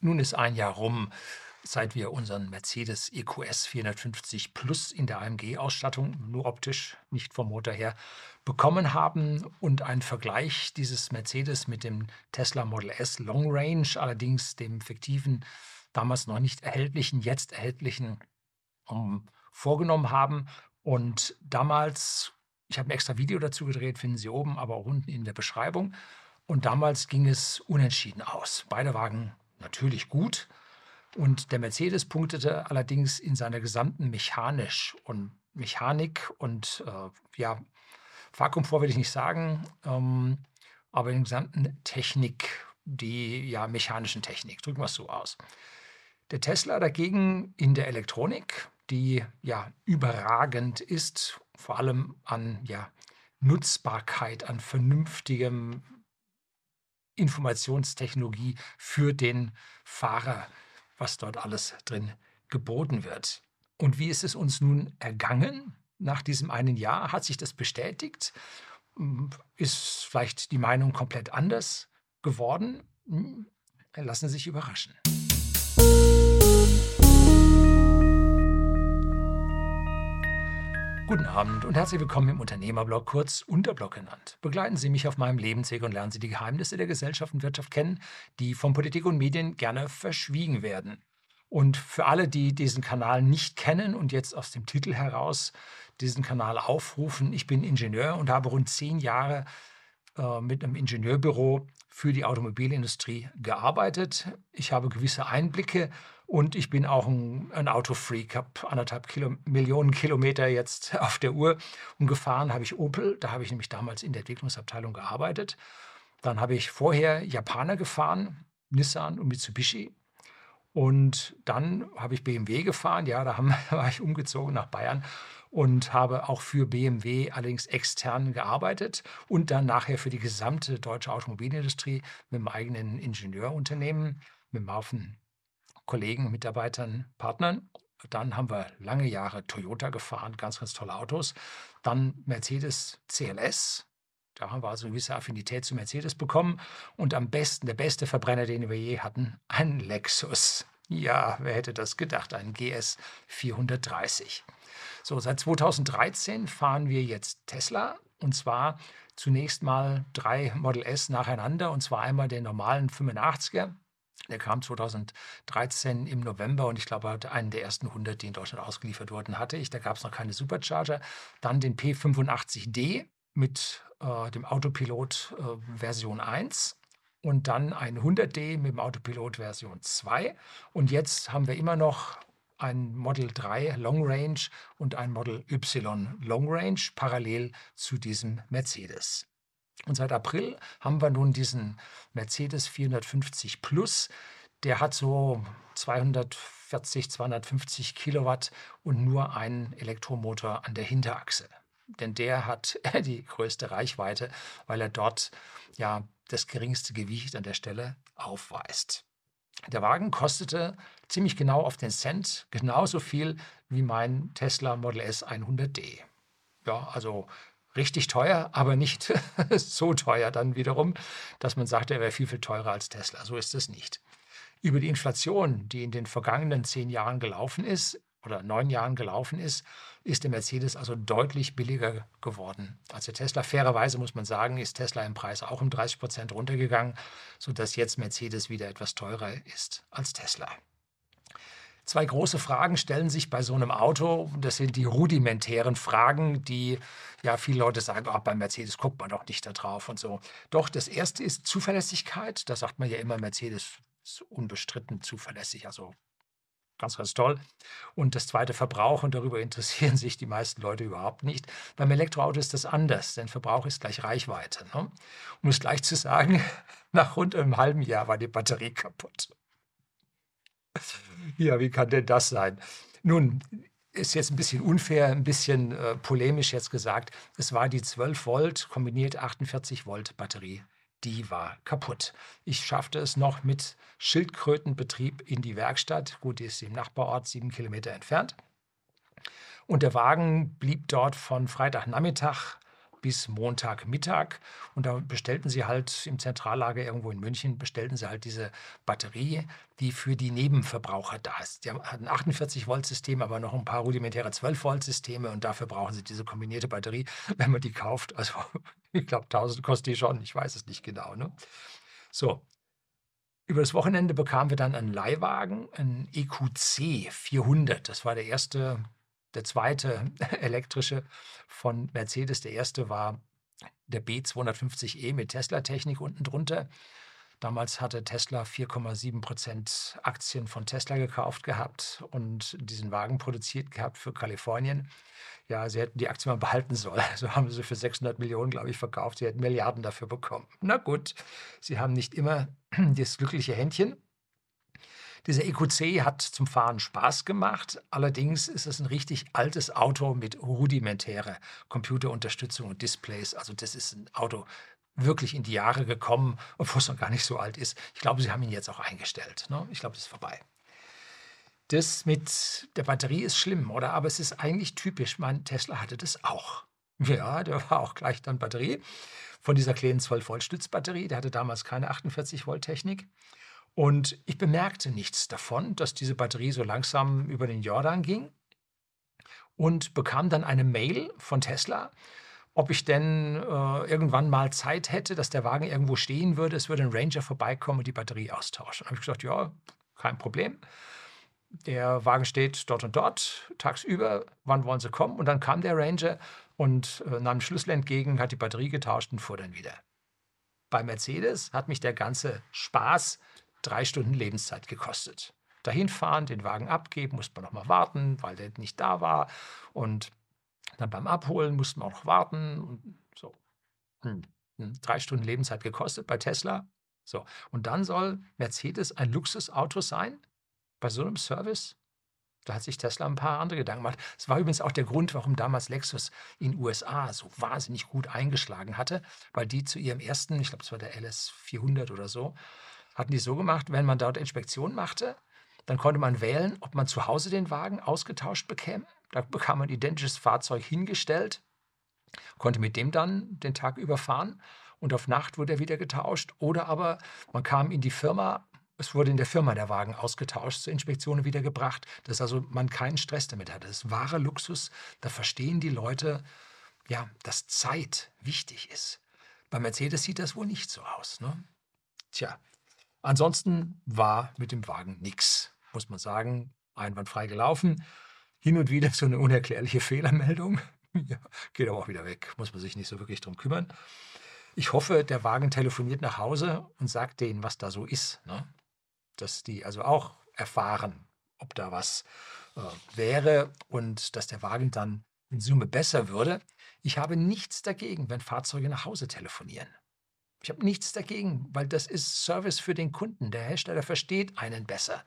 Nun ist ein Jahr rum, seit wir unseren Mercedes EQS 450 Plus in der AMG-Ausstattung, nur optisch, nicht vom Motor her, bekommen haben und ein Vergleich dieses Mercedes mit dem Tesla Model S Long Range, allerdings dem fiktiven, damals noch nicht erhältlichen, jetzt erhältlichen, um, vorgenommen haben. Und damals, ich habe ein extra Video dazu gedreht, finden Sie oben, aber auch unten in der Beschreibung. Und damals ging es unentschieden aus. Beide Wagen natürlich gut. Und der Mercedes punktete allerdings in seiner gesamten Mechanisch und Mechanik und äh, ja, Fahrkomfort will ich nicht sagen, ähm, aber in der gesamten Technik, die ja mechanischen Technik, drücken wir es so aus. Der Tesla dagegen in der Elektronik, die ja überragend ist, vor allem an ja, Nutzbarkeit, an vernünftigem Informationstechnologie für den Fahrer, was dort alles drin geboten wird. Und wie ist es uns nun ergangen? Nach diesem einen Jahr hat sich das bestätigt? Ist vielleicht die Meinung komplett anders geworden? Lassen Sie sich überraschen. Guten Abend und herzlich willkommen im Unternehmerblog, kurz Unterblog genannt. Begleiten Sie mich auf meinem Lebensweg und lernen Sie die Geheimnisse der Gesellschaft und Wirtschaft kennen, die von Politik und Medien gerne verschwiegen werden. Und für alle, die diesen Kanal nicht kennen und jetzt aus dem Titel heraus diesen Kanal aufrufen, ich bin Ingenieur und habe rund zehn Jahre äh, mit einem Ingenieurbüro für die Automobilindustrie gearbeitet. Ich habe gewisse Einblicke und ich bin auch ein, ein Autofreak, habe anderthalb Kilo, Millionen Kilometer jetzt auf der Uhr und gefahren habe ich Opel. Da habe ich nämlich damals in der Entwicklungsabteilung gearbeitet. Dann habe ich vorher Japaner gefahren, Nissan und Mitsubishi. Und dann habe ich BMW gefahren. Ja, da haben, war ich umgezogen nach Bayern und habe auch für BMW allerdings extern gearbeitet und dann nachher für die gesamte deutsche Automobilindustrie mit einem eigenen Ingenieurunternehmen, mit einem Haufen Kollegen, Mitarbeitern, Partnern. Dann haben wir lange Jahre Toyota gefahren, ganz, ganz tolle Autos. Dann Mercedes CLS. Da haben wir also eine gewisse Affinität zu Mercedes bekommen. Und am besten, der beste Verbrenner, den wir je hatten, ein Lexus. Ja, wer hätte das gedacht? Ein GS 430. So, seit 2013 fahren wir jetzt Tesla und zwar zunächst mal drei Model S nacheinander und zwar einmal den normalen 85er. Der kam 2013 im November und ich glaube, er hat einen der ersten 100, die in Deutschland ausgeliefert wurden, hatte ich. Da gab es noch keine Supercharger. Dann den P85D mit äh, dem Autopilot äh, Version 1 und dann ein 100D mit dem Autopilot Version 2. Und jetzt haben wir immer noch ein Model 3 Long Range und ein Model Y Long Range parallel zu diesem Mercedes. Und seit April haben wir nun diesen Mercedes 450 Plus. Der hat so 240, 250 Kilowatt und nur einen Elektromotor an der Hinterachse. Denn der hat die größte Reichweite, weil er dort ja das geringste Gewicht an der Stelle aufweist. Der Wagen kostete ziemlich genau auf den Cent genauso viel wie mein Tesla Model S 100D. Ja, also richtig teuer, aber nicht so teuer dann wiederum, dass man sagt, er wäre viel, viel teurer als Tesla. So ist es nicht. Über die Inflation, die in den vergangenen zehn Jahren gelaufen ist, oder neun Jahren gelaufen ist, ist der Mercedes also deutlich billiger geworden als der Tesla. Fairerweise muss man sagen, ist Tesla im Preis auch um 30 Prozent runtergegangen, sodass jetzt Mercedes wieder etwas teurer ist als Tesla. Zwei große Fragen stellen sich bei so einem Auto. Das sind die rudimentären Fragen, die ja viele Leute sagen, oh, beim Mercedes guckt man doch nicht da drauf und so. Doch das erste ist Zuverlässigkeit. Da sagt man ja immer, Mercedes ist unbestritten zuverlässig. Also ganz, ganz toll. Und das zweite Verbrauch, und darüber interessieren sich die meisten Leute überhaupt nicht. Beim Elektroauto ist das anders, denn Verbrauch ist gleich Reichweite. Ne? Um es gleich zu sagen, nach rund einem halben Jahr war die Batterie kaputt. Ja, wie kann denn das sein? Nun, ist jetzt ein bisschen unfair, ein bisschen äh, polemisch jetzt gesagt. Es war die 12 Volt kombiniert 48 Volt Batterie die war kaputt. Ich schaffte es noch mit Schildkrötenbetrieb in die Werkstatt. Gut, die ist im Nachbarort sieben Kilometer entfernt. Und der Wagen blieb dort von Freitagnachmittag bis Montagmittag. Und da bestellten sie halt im Zentrallager irgendwo in München, bestellten sie halt diese Batterie, die für die Nebenverbraucher da ist. Die hatten 48-Volt-System, aber noch ein paar rudimentäre 12-Volt-Systeme und dafür brauchen sie diese kombinierte Batterie, wenn man die kauft. Also ich glaube, 1000 kostet die schon, ich weiß es nicht genau. Ne? So, über das Wochenende bekamen wir dann einen Leihwagen, einen EQC 400. Das war der erste der zweite elektrische von Mercedes. Der erste war der B250e mit Tesla-Technik unten drunter. Damals hatte Tesla 4,7 Prozent Aktien von Tesla gekauft gehabt und diesen Wagen produziert gehabt für Kalifornien. Ja, sie hätten die Aktie mal behalten sollen. Also haben sie für 600 Millionen, glaube ich, verkauft. Sie hätten Milliarden dafür bekommen. Na gut, sie haben nicht immer das glückliche Händchen. Dieser EQC hat zum Fahren Spaß gemacht. Allerdings ist es ein richtig altes Auto mit rudimentärer Computerunterstützung und Displays. Also das ist ein Auto wirklich in die Jahre gekommen, obwohl es noch gar nicht so alt ist. Ich glaube, sie haben ihn jetzt auch eingestellt. Ne? Ich glaube, das ist vorbei. Das mit der Batterie ist schlimm, oder? Aber es ist eigentlich typisch. Mein Tesla hatte das auch. Ja, der war auch gleich dann Batterie von dieser kleinen 12-Volt-Stützbatterie. Der hatte damals keine 48-Volt-Technik. Und ich bemerkte nichts davon, dass diese Batterie so langsam über den Jordan ging und bekam dann eine Mail von Tesla, ob ich denn äh, irgendwann mal Zeit hätte, dass der Wagen irgendwo stehen würde, es würde ein Ranger vorbeikommen und die Batterie austauschen. Da habe ich gesagt, ja, kein Problem. Der Wagen steht dort und dort, tagsüber, wann wollen Sie kommen? Und dann kam der Ranger und äh, nahm den Schlüssel entgegen, hat die Batterie getauscht und fuhr dann wieder. Bei Mercedes hat mich der ganze Spaß drei Stunden Lebenszeit gekostet. Dahin fahren, den Wagen abgeben, musste man noch mal warten, weil der nicht da war. Und dann beim Abholen musste man auch noch warten. Und so. Hm. Drei Stunden Lebenszeit gekostet bei Tesla. So. Und dann soll Mercedes ein Luxusauto sein? Bei so einem Service? Da hat sich Tesla ein paar andere Gedanken gemacht. Das war übrigens auch der Grund, warum damals Lexus in den USA so wahnsinnig gut eingeschlagen hatte, weil die zu ihrem ersten, ich glaube, es war der LS 400 oder so, hatten die so gemacht, wenn man dort Inspektion machte, dann konnte man wählen, ob man zu Hause den Wagen ausgetauscht bekäme. Da bekam man ein identisches Fahrzeug hingestellt, konnte mit dem dann den Tag überfahren und auf Nacht wurde er wieder getauscht. Oder aber man kam in die Firma, es wurde in der Firma der Wagen ausgetauscht, zur Inspektion wieder gebracht, dass also man keinen Stress damit hatte. Das ist wahre Luxus. Da verstehen die Leute, ja, dass Zeit wichtig ist. Bei Mercedes sieht das wohl nicht so aus. Ne? Tja, Ansonsten war mit dem Wagen nichts, muss man sagen. Einwandfrei gelaufen. Hin und wieder so eine unerklärliche Fehlermeldung. Ja, geht aber auch wieder weg, muss man sich nicht so wirklich drum kümmern. Ich hoffe, der Wagen telefoniert nach Hause und sagt denen, was da so ist. Ne? Dass die also auch erfahren, ob da was äh, wäre und dass der Wagen dann in Summe besser würde. Ich habe nichts dagegen, wenn Fahrzeuge nach Hause telefonieren. Ich habe nichts dagegen, weil das ist Service für den Kunden. Der Hersteller versteht einen besser.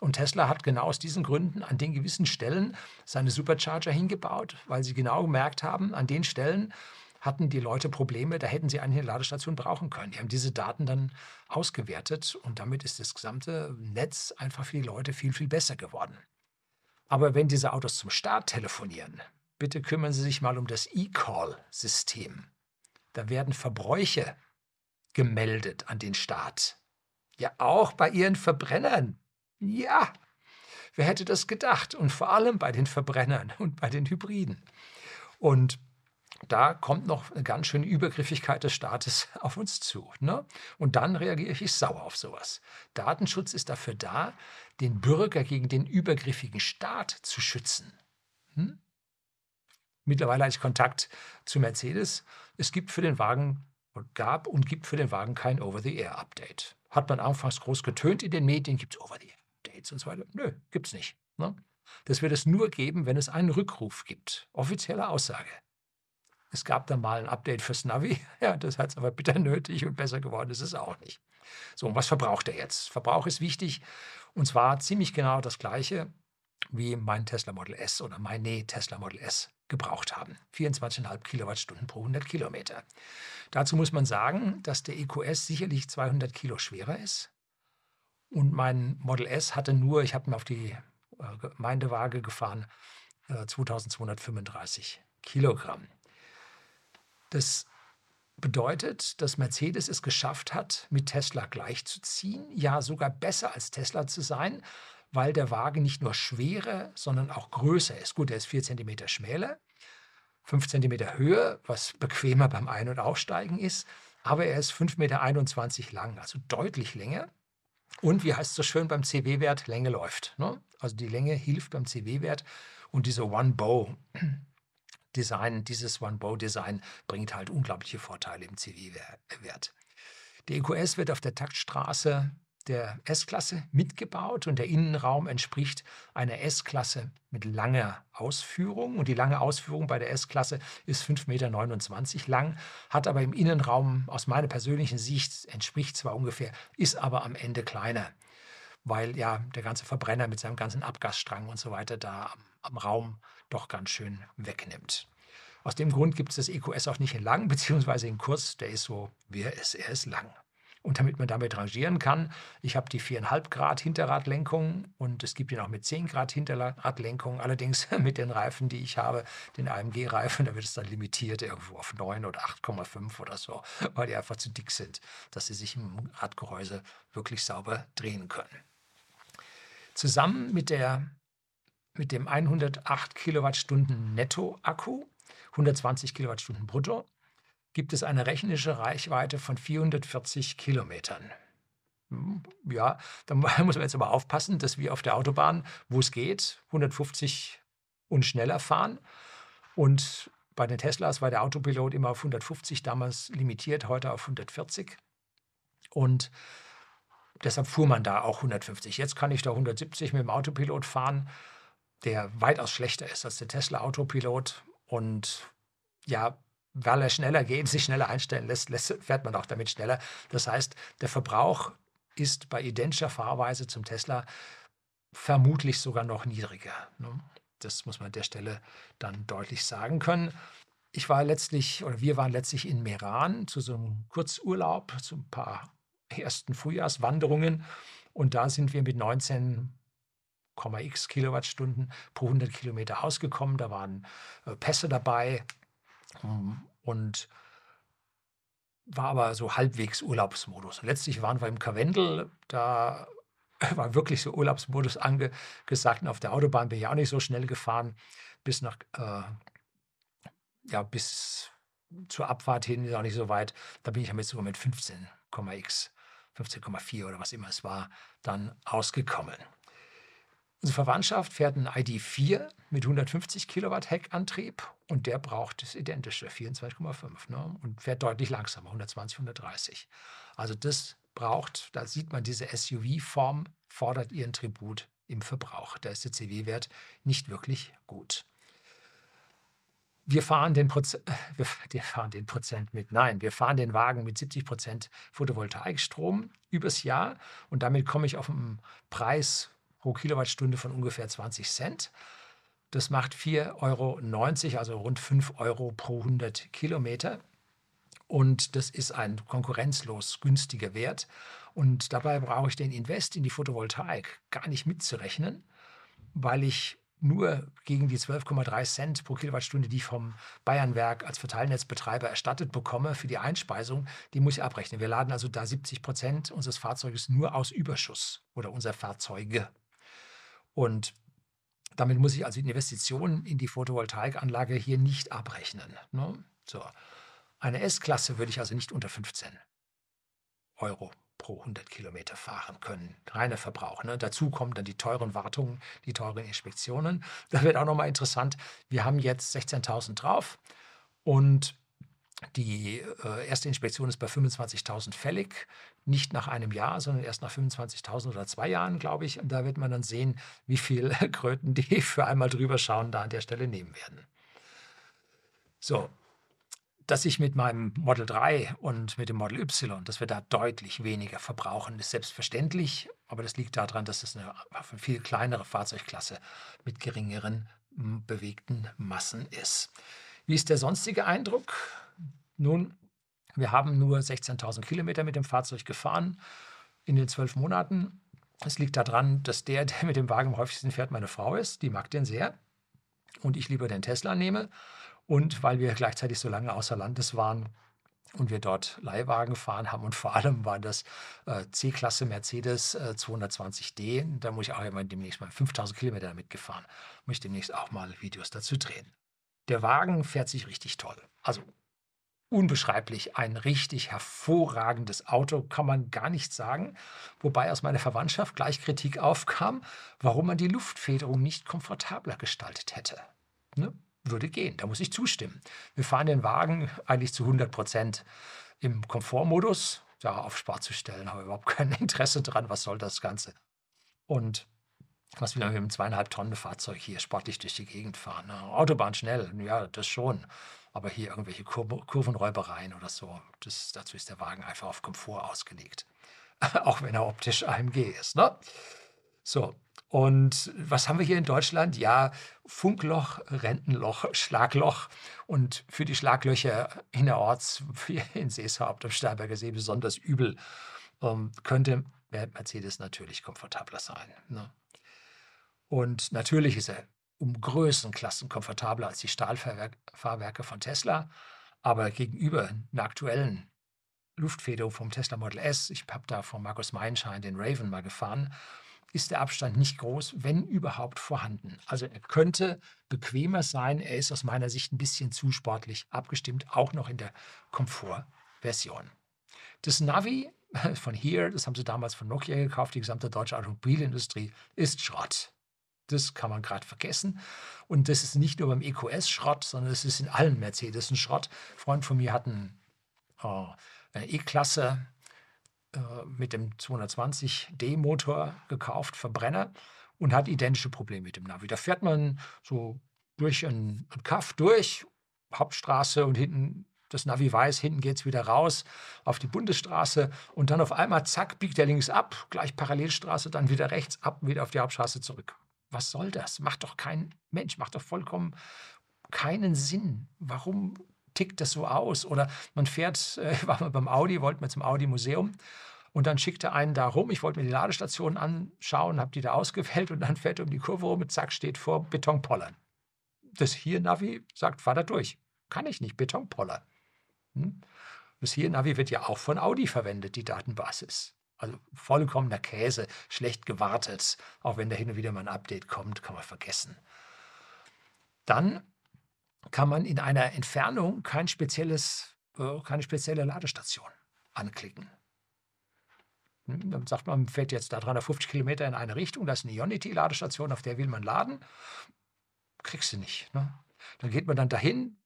Und Tesla hat genau aus diesen Gründen an den gewissen Stellen seine Supercharger hingebaut, weil sie genau gemerkt haben, an den Stellen hatten die Leute Probleme, da hätten sie eine Ladestation brauchen können. Die haben diese Daten dann ausgewertet und damit ist das gesamte Netz einfach für die Leute viel, viel besser geworden. Aber wenn diese Autos zum Start telefonieren, bitte kümmern Sie sich mal um das E-Call-System. Da werden Verbräuche gemeldet an den Staat. Ja, auch bei ihren Verbrennern. Ja, wer hätte das gedacht? Und vor allem bei den Verbrennern und bei den Hybriden. Und da kommt noch eine ganz schöne Übergriffigkeit des Staates auf uns zu. Ne? Und dann reagiere ich sauer auf sowas. Datenschutz ist dafür da, den Bürger gegen den übergriffigen Staat zu schützen. Hm? Mittlerweile habe ich Kontakt zu Mercedes. Es gibt für den Wagen gab und gibt für den Wagen kein Over-the-Air-Update. Hat man anfangs groß getönt in den Medien, gibt es Over-the-Air-Updates und so weiter. Nö, gibt es nicht. Ne? Das wird es nur geben, wenn es einen Rückruf gibt. Offizielle Aussage. Es gab da mal ein Update fürs Navi. Ja, das hat es aber bitter nötig und besser geworden ist es auch nicht. So, und was verbraucht er jetzt? Verbrauch ist wichtig und zwar ziemlich genau das gleiche wie mein Tesla Model S oder meine Tesla Model S gebraucht haben. 24,5 Kilowattstunden pro 100 Kilometer. Dazu muss man sagen, dass der EQS sicherlich 200 Kilo schwerer ist. Und mein Model S hatte nur, ich habe ihn auf die äh, Gemeindewaage gefahren, 2235 äh, Kilogramm. Das bedeutet, dass Mercedes es geschafft hat, mit Tesla gleichzuziehen, ja sogar besser als Tesla zu sein, weil der Wagen nicht nur schwerer, sondern auch größer ist. Gut, er ist 4 cm schmäler, 5 cm höher, was bequemer beim Ein- und Aussteigen ist, aber er ist 5,21 Meter lang, also deutlich länger. Und wie heißt es so schön beim CW-Wert, Länge läuft. Ne? Also die Länge hilft beim CW-Wert und diese One-Bow Design, dieses One-Bow-Design bringt halt unglaubliche Vorteile im CW-Wert. Der EQS wird auf der Taktstraße der S-Klasse mitgebaut und der Innenraum entspricht einer S-Klasse mit langer Ausführung. Und die lange Ausführung bei der S-Klasse ist 5,29 Meter lang, hat aber im Innenraum aus meiner persönlichen Sicht entspricht zwar ungefähr, ist aber am Ende kleiner, weil ja der ganze Verbrenner mit seinem ganzen Abgasstrang und so weiter da am, am Raum doch ganz schön wegnimmt. Aus dem Grund gibt es das EQS auch nicht in lang, beziehungsweise in kurz. Der ist so, wie er ist, er ist lang. Und damit man damit rangieren kann, ich habe die 4,5 Grad Hinterradlenkung und es gibt ihn auch mit 10 Grad Hinterradlenkung. Allerdings mit den Reifen, die ich habe, den AMG-Reifen, da wird es dann limitiert irgendwo auf 9 oder 8,5 oder so, weil die einfach zu dick sind, dass sie sich im Radgehäuse wirklich sauber drehen können. Zusammen mit der mit dem 108 Kilowattstunden Netto-Akku, 120 Kilowattstunden brutto, gibt es eine rechnische Reichweite von 440 Kilometern. Hm, ja, da muss man jetzt aber aufpassen, dass wir auf der Autobahn, wo es geht, 150 und schneller fahren. Und bei den Teslas war der Autopilot immer auf 150 damals limitiert, heute auf 140. Und deshalb fuhr man da auch 150. Jetzt kann ich da 170 mit dem Autopilot fahren der weitaus schlechter ist als der Tesla Autopilot. Und ja, weil er schneller geht, sich schneller einstellen lässt, lässt, fährt man auch damit schneller. Das heißt, der Verbrauch ist bei identischer Fahrweise zum Tesla vermutlich sogar noch niedriger. Ne? Das muss man an der Stelle dann deutlich sagen können. Ich war letztlich, oder wir waren letztlich in Meran zu so einem Kurzurlaub, zu ein paar ersten Frühjahrswanderungen. Und da sind wir mit 19 x Kilowattstunden pro 100 Kilometer ausgekommen. Da waren äh, Pässe dabei und war aber so halbwegs Urlaubsmodus. Und letztlich waren wir im Karwendel, da war wirklich so Urlaubsmodus angesagt. Und auf der Autobahn bin ich auch nicht so schnell gefahren, bis nach, äh, ja, bis zur Abfahrt hin, ist auch nicht so weit. Da bin ich damit sogar mit 15,x, 15,4 oder was immer es war, dann ausgekommen. Unsere Verwandtschaft fährt einen ID4 mit 150 Kilowatt Heckantrieb und der braucht das identische 24,5 ne? und fährt deutlich langsamer, 120, 130. Also das braucht, da sieht man diese SUV-Form, fordert ihren Tribut im Verbrauch. Da ist der CW-Wert nicht wirklich gut. Wir fahren, den wir fahren den Prozent mit, nein, wir fahren den Wagen mit 70 Prozent Photovoltaikstrom übers Jahr und damit komme ich auf einen Preis pro Kilowattstunde von ungefähr 20 Cent. Das macht 4,90 Euro, also rund 5 Euro pro 100 Kilometer. Und das ist ein konkurrenzlos günstiger Wert. Und dabei brauche ich den Invest in die Photovoltaik gar nicht mitzurechnen, weil ich nur gegen die 12,3 Cent pro Kilowattstunde, die ich vom Bayernwerk als Verteilnetzbetreiber erstattet bekomme für die Einspeisung, die muss ich abrechnen. Wir laden also da 70 Prozent unseres Fahrzeuges nur aus Überschuss oder unser Fahrzeuge. Und damit muss ich also Investitionen in die Photovoltaikanlage hier nicht abrechnen. Ne? So. Eine S-Klasse würde ich also nicht unter 15 Euro pro 100 Kilometer fahren können. Reiner Verbrauch. Ne? Dazu kommen dann die teuren Wartungen, die teuren Inspektionen. Das wird auch nochmal interessant. Wir haben jetzt 16.000 drauf und die äh, erste Inspektion ist bei 25.000 fällig, nicht nach einem Jahr, sondern erst nach 25.000 oder zwei Jahren, glaube ich. Und da wird man dann sehen, wie viel Kröten die für einmal drüber schauen da an der Stelle nehmen werden. So, dass ich mit meinem Model 3 und mit dem Model Y, dass wir da deutlich weniger verbrauchen, ist selbstverständlich. Aber das liegt daran, dass es eine viel kleinere Fahrzeugklasse mit geringeren bewegten Massen ist. Wie ist der sonstige Eindruck? Nun, wir haben nur 16.000 Kilometer mit dem Fahrzeug gefahren in den zwölf Monaten. Es liegt daran, dass der, der mit dem Wagen am häufigsten fährt, meine Frau ist. Die mag den sehr. Und ich lieber den Tesla nehme. Und weil wir gleichzeitig so lange außer Landes waren, und wir dort Leihwagen gefahren haben und vor allem war das äh, C-Klasse Mercedes äh, 220D. Da muss ich auch immer demnächst mal 5000 Kilometer damit gefahren. Muss ich demnächst auch mal Videos dazu drehen. Der Wagen fährt sich richtig toll. Also unbeschreiblich, ein richtig hervorragendes Auto, kann man gar nicht sagen. Wobei aus meiner Verwandtschaft gleich Kritik aufkam, warum man die Luftfederung nicht komfortabler gestaltet hätte. Ne? würde gehen. Da muss ich zustimmen. Wir fahren den Wagen eigentlich zu 100 Prozent im Komfortmodus. Da auf Spart zu stellen, habe überhaupt kein Interesse dran. Was soll das Ganze? Und was will man mit einem zweieinhalb Tonnen Fahrzeug hier sportlich durch die Gegend fahren? Ne? Autobahn schnell, ja, das schon. Aber hier irgendwelche Kur Kurvenräubereien oder so, das, dazu ist der Wagen einfach auf Komfort ausgelegt. Auch wenn er optisch AMG ist. Ne? So, und was haben wir hier in Deutschland? Ja, Funkloch, Rentenloch, Schlagloch. Und für die Schlaglöcher innerorts, wie in Seeshaupt am Starnberger See besonders übel, ähm, könnte Mercedes natürlich komfortabler sein. Ne? Und natürlich ist er um Größenklassen komfortabler als die Stahlfahrwerke von Tesla. Aber gegenüber einer aktuellen Luftfederung vom Tesla Model S, ich habe da von Markus Meinschein den Raven mal gefahren, ist der Abstand nicht groß, wenn überhaupt vorhanden. Also er könnte bequemer sein. Er ist aus meiner Sicht ein bisschen zu sportlich abgestimmt, auch noch in der Komfortversion. Das Navi von hier, das haben sie damals von Nokia gekauft, die gesamte deutsche Automobilindustrie, ist Schrott. Das kann man gerade vergessen. Und das ist nicht nur beim EQS Schrott, sondern es ist in allen Mercedes ein Schrott. Ein Freund von mir hat einen äh, E-Klasse äh, mit dem 220D-Motor gekauft, Verbrenner, und hat identische Probleme mit dem Navi. Da fährt man so durch einen Kaff durch, Hauptstraße und hinten das Navi weiß, hinten geht es wieder raus auf die Bundesstraße und dann auf einmal, zack, biegt er links ab, gleich Parallelstraße, dann wieder rechts ab, wieder auf die Hauptstraße zurück. Was soll das? Macht doch kein Mensch, macht doch vollkommen keinen Sinn. Warum tickt das so aus? Oder man fährt, äh, war mal beim Audi, wollten wir zum Audi-Museum und dann schickt er einen da rum. Ich wollte mir die Ladestationen anschauen, habe die da ausgewählt und dann fährt er um die Kurve rum und zack, steht vor Betonpollern. Das hier Navi sagt, fahr da durch. Kann ich nicht, Betonpoller. Hm? Das hier Navi wird ja auch von Audi verwendet, die Datenbasis. Also vollkommener Käse, schlecht gewartet. Auch wenn da hin und wieder mal ein Update kommt, kann man vergessen. Dann kann man in einer Entfernung kein spezielles, äh, keine spezielle Ladestation anklicken. Hm, dann sagt man, man fährt jetzt da 350 Kilometer in eine Richtung, da ist eine Ionity-Ladestation, auf der will man laden. Kriegst du nicht. Ne? Dann geht man dann dahin,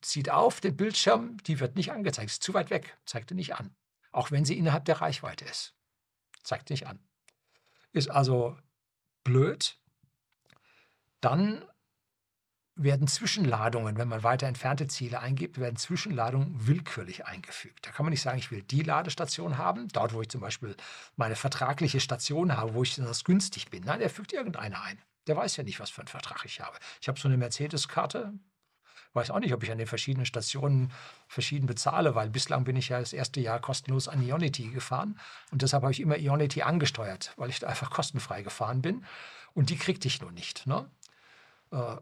zieht auf den Bildschirm, die wird nicht angezeigt, ist zu weit weg, zeigt er nicht an. Auch wenn sie innerhalb der Reichweite ist. Zeigt nicht an. Ist also blöd. Dann werden Zwischenladungen, wenn man weiter entfernte Ziele eingibt, werden Zwischenladungen willkürlich eingefügt. Da kann man nicht sagen, ich will die Ladestation haben, dort, wo ich zum Beispiel meine vertragliche Station habe, wo ich das günstig bin. Nein, er fügt irgendeine ein. Der weiß ja nicht, was für einen Vertrag ich habe. Ich habe so eine Mercedes-Karte, weiß auch nicht, ob ich an den verschiedenen Stationen verschieden bezahle, weil bislang bin ich ja das erste Jahr kostenlos an Ionity gefahren und deshalb habe ich immer Ionity angesteuert, weil ich da einfach kostenfrei gefahren bin und die kriegte ich nur nicht. Ne? Äh,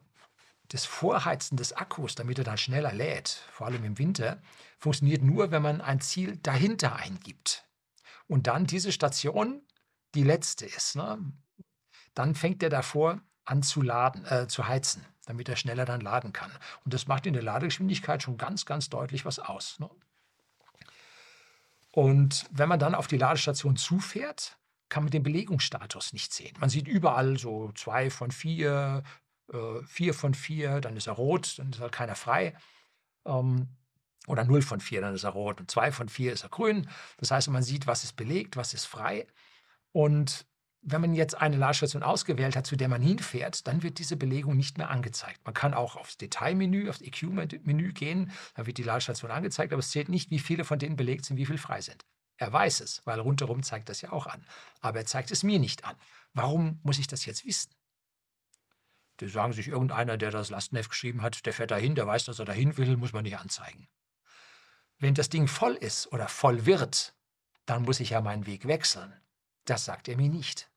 das Vorheizen des Akkus, damit er dann schneller lädt, vor allem im Winter, funktioniert nur, wenn man ein Ziel dahinter eingibt. Und dann diese Station die letzte ist. Ne? Dann fängt er davor an zu laden, äh, zu heizen, damit er schneller dann laden kann. Und das macht in der Ladegeschwindigkeit schon ganz, ganz deutlich was aus. Ne? Und wenn man dann auf die Ladestation zufährt, kann man den Belegungsstatus nicht sehen. Man sieht überall so zwei von vier, äh, vier von vier, dann ist er rot, dann ist halt keiner frei. Ähm, oder 0 von 4, dann ist er rot. Und 2 von 4 ist er grün. Das heißt, man sieht, was ist belegt, was ist frei. Und wenn man jetzt eine Ladestation ausgewählt hat, zu der man hinfährt, dann wird diese Belegung nicht mehr angezeigt. Man kann auch aufs Detailmenü, aufs EQ-Menü gehen, dann wird die Ladestation angezeigt, aber es zählt nicht, wie viele von denen belegt sind, wie viele frei sind. Er weiß es, weil rundherum zeigt das ja auch an. Aber er zeigt es mir nicht an. Warum muss ich das jetzt wissen? Die sagen sich, irgendeiner, der das Lastenheft geschrieben hat, der fährt dahin, der weiß, dass er dahin will, muss man nicht anzeigen. Wenn das Ding voll ist oder voll wird, dann muss ich ja meinen Weg wechseln. Das sagt er mir nicht.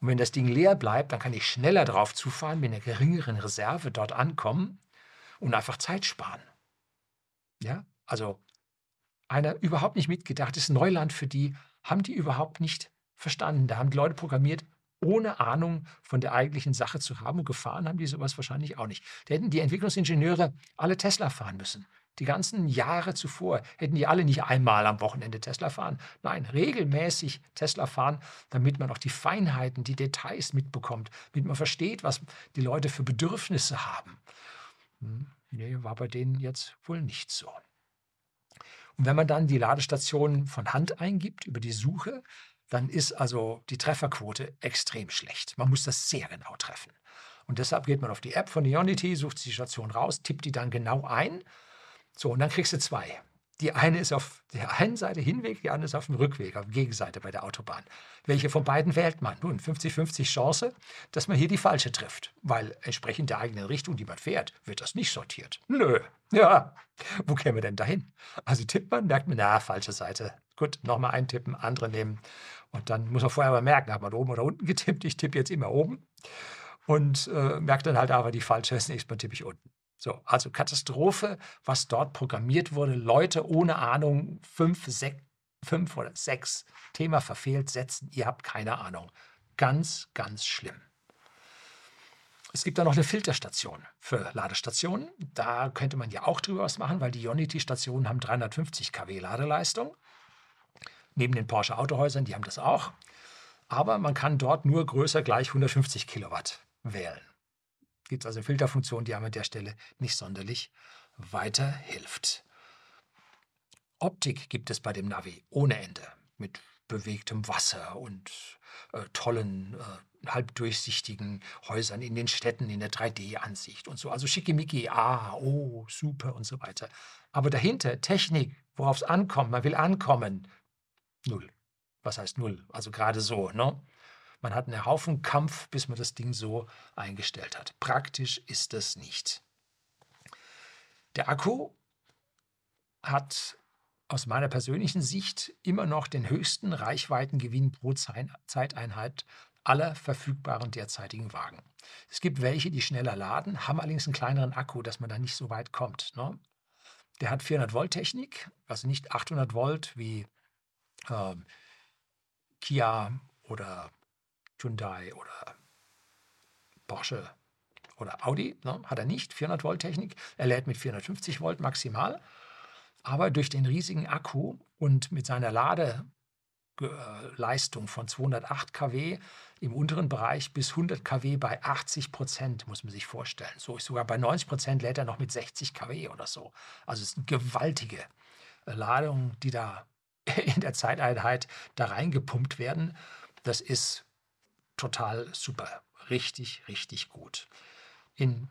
Und wenn das Ding leer bleibt, dann kann ich schneller drauf zufahren, mit einer geringeren Reserve dort ankommen und einfach Zeit sparen. Ja, also einer überhaupt nicht mitgedacht, ist Neuland für die, haben die überhaupt nicht verstanden. Da haben die Leute programmiert, ohne Ahnung von der eigentlichen Sache zu haben und gefahren haben die sowas wahrscheinlich auch nicht. Da hätten die Entwicklungsingenieure alle Tesla fahren müssen. Die ganzen Jahre zuvor hätten die alle nicht einmal am Wochenende Tesla fahren. Nein, regelmäßig Tesla fahren, damit man auch die Feinheiten, die Details mitbekommt, damit man versteht, was die Leute für Bedürfnisse haben. Hm, nee, war bei denen jetzt wohl nicht so. Und wenn man dann die Ladestationen von Hand eingibt über die Suche, dann ist also die Trefferquote extrem schlecht. Man muss das sehr genau treffen. Und deshalb geht man auf die App von Ionity, sucht die Station raus, tippt die dann genau ein. So, und dann kriegst du zwei. Die eine ist auf der einen Seite Hinweg, die andere ist auf dem Rückweg, auf der Gegenseite bei der Autobahn. Welche von beiden wählt man? Nun, 50-50 Chance, dass man hier die falsche trifft, weil entsprechend der eigenen Richtung, die man fährt, wird das nicht sortiert. Nö. Ja, wo käme man denn dahin? Also tippt man, merkt man, na, falsche Seite. Gut, nochmal eintippen, andere nehmen. Und dann muss man vorher aber merken, hat man oben oder unten getippt. Ich tippe jetzt immer oben und äh, merkt dann halt aber die falsche, das nächste Mal tippe ich unten. So, also Katastrophe, was dort programmiert wurde. Leute ohne Ahnung, fünf, sech, fünf oder sechs Thema verfehlt setzen. Ihr habt keine Ahnung. Ganz, ganz schlimm. Es gibt da noch eine Filterstation für Ladestationen. Da könnte man ja auch drüber was machen, weil die Ionity-Stationen haben 350 kW Ladeleistung. Neben den Porsche Autohäusern, die haben das auch. Aber man kann dort nur größer gleich 150 Kilowatt wählen gibt es also Filterfunktion, die einem an der Stelle nicht sonderlich weiterhilft. Optik gibt es bei dem Navi ohne Ende mit bewegtem Wasser und äh, tollen, äh, halbdurchsichtigen Häusern in den Städten in der 3D-Ansicht und so. Also schickimicki, ah, oh, super und so weiter. Aber dahinter Technik, worauf es ankommt, man will ankommen, null. Was heißt null? Also gerade so, ne? Man hat einen Haufen Kampf, bis man das Ding so eingestellt hat. Praktisch ist das nicht. Der Akku hat aus meiner persönlichen Sicht immer noch den höchsten Reichweitengewinn pro Zeiteinheit aller verfügbaren derzeitigen Wagen. Es gibt welche, die schneller laden, haben allerdings einen kleineren Akku, dass man da nicht so weit kommt. Ne? Der hat 400 Volt Technik, also nicht 800 Volt wie äh, Kia oder Hyundai oder Porsche oder Audi, ne, hat er nicht, 400 Volt Technik. Er lädt mit 450 Volt maximal. Aber durch den riesigen Akku und mit seiner Ladeleistung von 208 kW im unteren Bereich bis 100 kW bei 80 Prozent, muss man sich vorstellen. So ist sogar bei 90 Prozent lädt er noch mit 60 kW oder so. Also es sind gewaltige Ladungen, die da in der Zeiteinheit da reingepumpt werden. Das ist total super. Richtig, richtig gut. In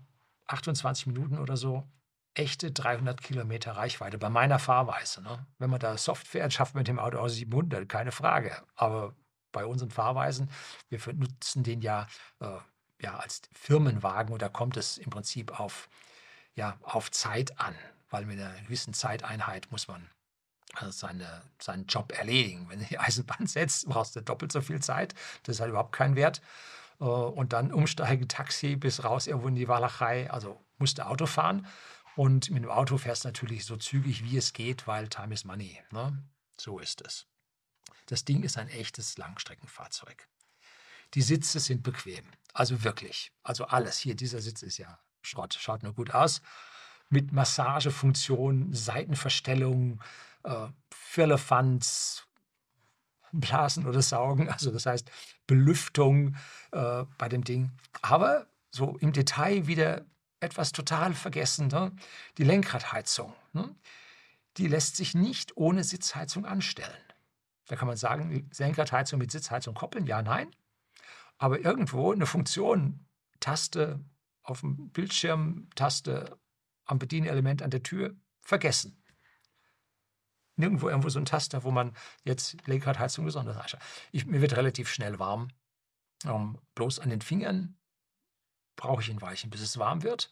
28 Minuten oder so echte 300 Kilometer Reichweite bei meiner Fahrweise. Ne? Wenn man da Soft fährt, schafft mit dem Auto aus 700, keine Frage. Aber bei unseren Fahrweisen, wir nutzen den ja, äh, ja als Firmenwagen und da kommt es im Prinzip auf, ja, auf Zeit an, weil mit einer gewissen Zeiteinheit muss man seine, seinen Job erledigen. Wenn du die Eisenbahn setzt, brauchst du doppelt so viel Zeit. Das ist halt überhaupt kein Wert. Äh, und dann umsteigen, Taxi bis raus irgendwo in die Walachei. Also musst du Auto fahren. Und mit dem Auto fährst du natürlich so zügig, wie es geht, weil Time is Money. Ne? So ist es. Das Ding ist ein echtes Langstreckenfahrzeug. Die Sitze sind bequem. Also wirklich. Also alles. Hier, dieser Sitz ist ja Schrott. Schaut nur gut aus. Mit Massagefunktion, Seitenverstellung, äh, Firlefanz, Blasen oder Saugen, also das heißt Belüftung äh, bei dem Ding. Aber so im Detail wieder etwas total vergessen, ne? die Lenkradheizung. Ne? Die lässt sich nicht ohne Sitzheizung anstellen. Da kann man sagen, Lenkradheizung mit Sitzheizung koppeln, ja, nein. Aber irgendwo eine Funktion, Taste auf dem Bildschirm, Taste am Bedienelement an der Tür, vergessen nirgendwo irgendwo so ein Taster, wo man jetzt Lenkradheizung besonders einstellt. Ich, mir wird relativ schnell warm. Ähm, bloß an den Fingern brauche ich ein Weilchen, bis es warm wird.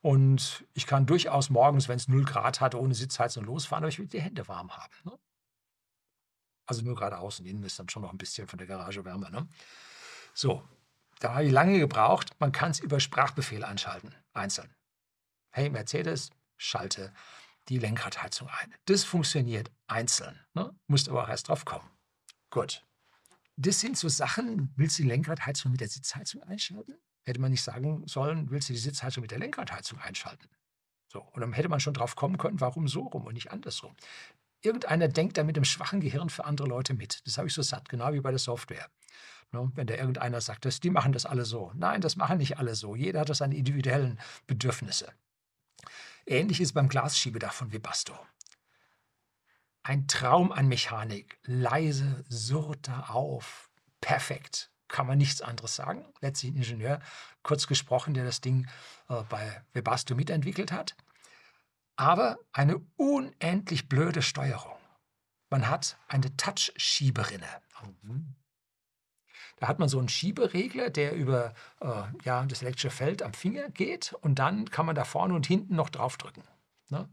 Und ich kann durchaus morgens, wenn es 0 Grad hat, ohne Sitzheizung losfahren, aber ich will die Hände warm haben. Ne? Also nur gerade außen, innen ist dann schon noch ein bisschen von der Garage wärmer. Ne? So, da habe ich lange gebraucht. Man kann es über Sprachbefehl einschalten, einzeln. hey Mercedes, schalte die Lenkradheizung ein. Das funktioniert einzeln, ne? musst aber auch erst drauf kommen. Gut. Das sind so Sachen, willst du die Lenkradheizung mit der Sitzheizung einschalten? Hätte man nicht sagen sollen, willst du die Sitzheizung mit der Lenkradheizung einschalten? So, und dann hätte man schon drauf kommen können, warum so rum und nicht andersrum. Irgendeiner denkt da mit dem schwachen Gehirn für andere Leute mit. Das habe ich so satt, genau wie bei der Software. Ne, wenn da irgendeiner sagt, die machen das alle so. Nein, das machen nicht alle so. Jeder hat seine individuellen Bedürfnisse. Ähnlich ist beim Glasschiebedach von Webasto. Ein Traum an Mechanik. Leise, surrt da auf. Perfekt. Kann man nichts anderes sagen. Letztlich ein Ingenieur, kurz gesprochen, der das Ding äh, bei Webasto mitentwickelt hat. Aber eine unendlich blöde Steuerung. Man hat eine Touch-Schieberinne. Mhm. Da hat man so einen Schieberegler, der über äh, ja, das elektrische Feld am Finger geht und dann kann man da vorne und hinten noch draufdrücken. Ne?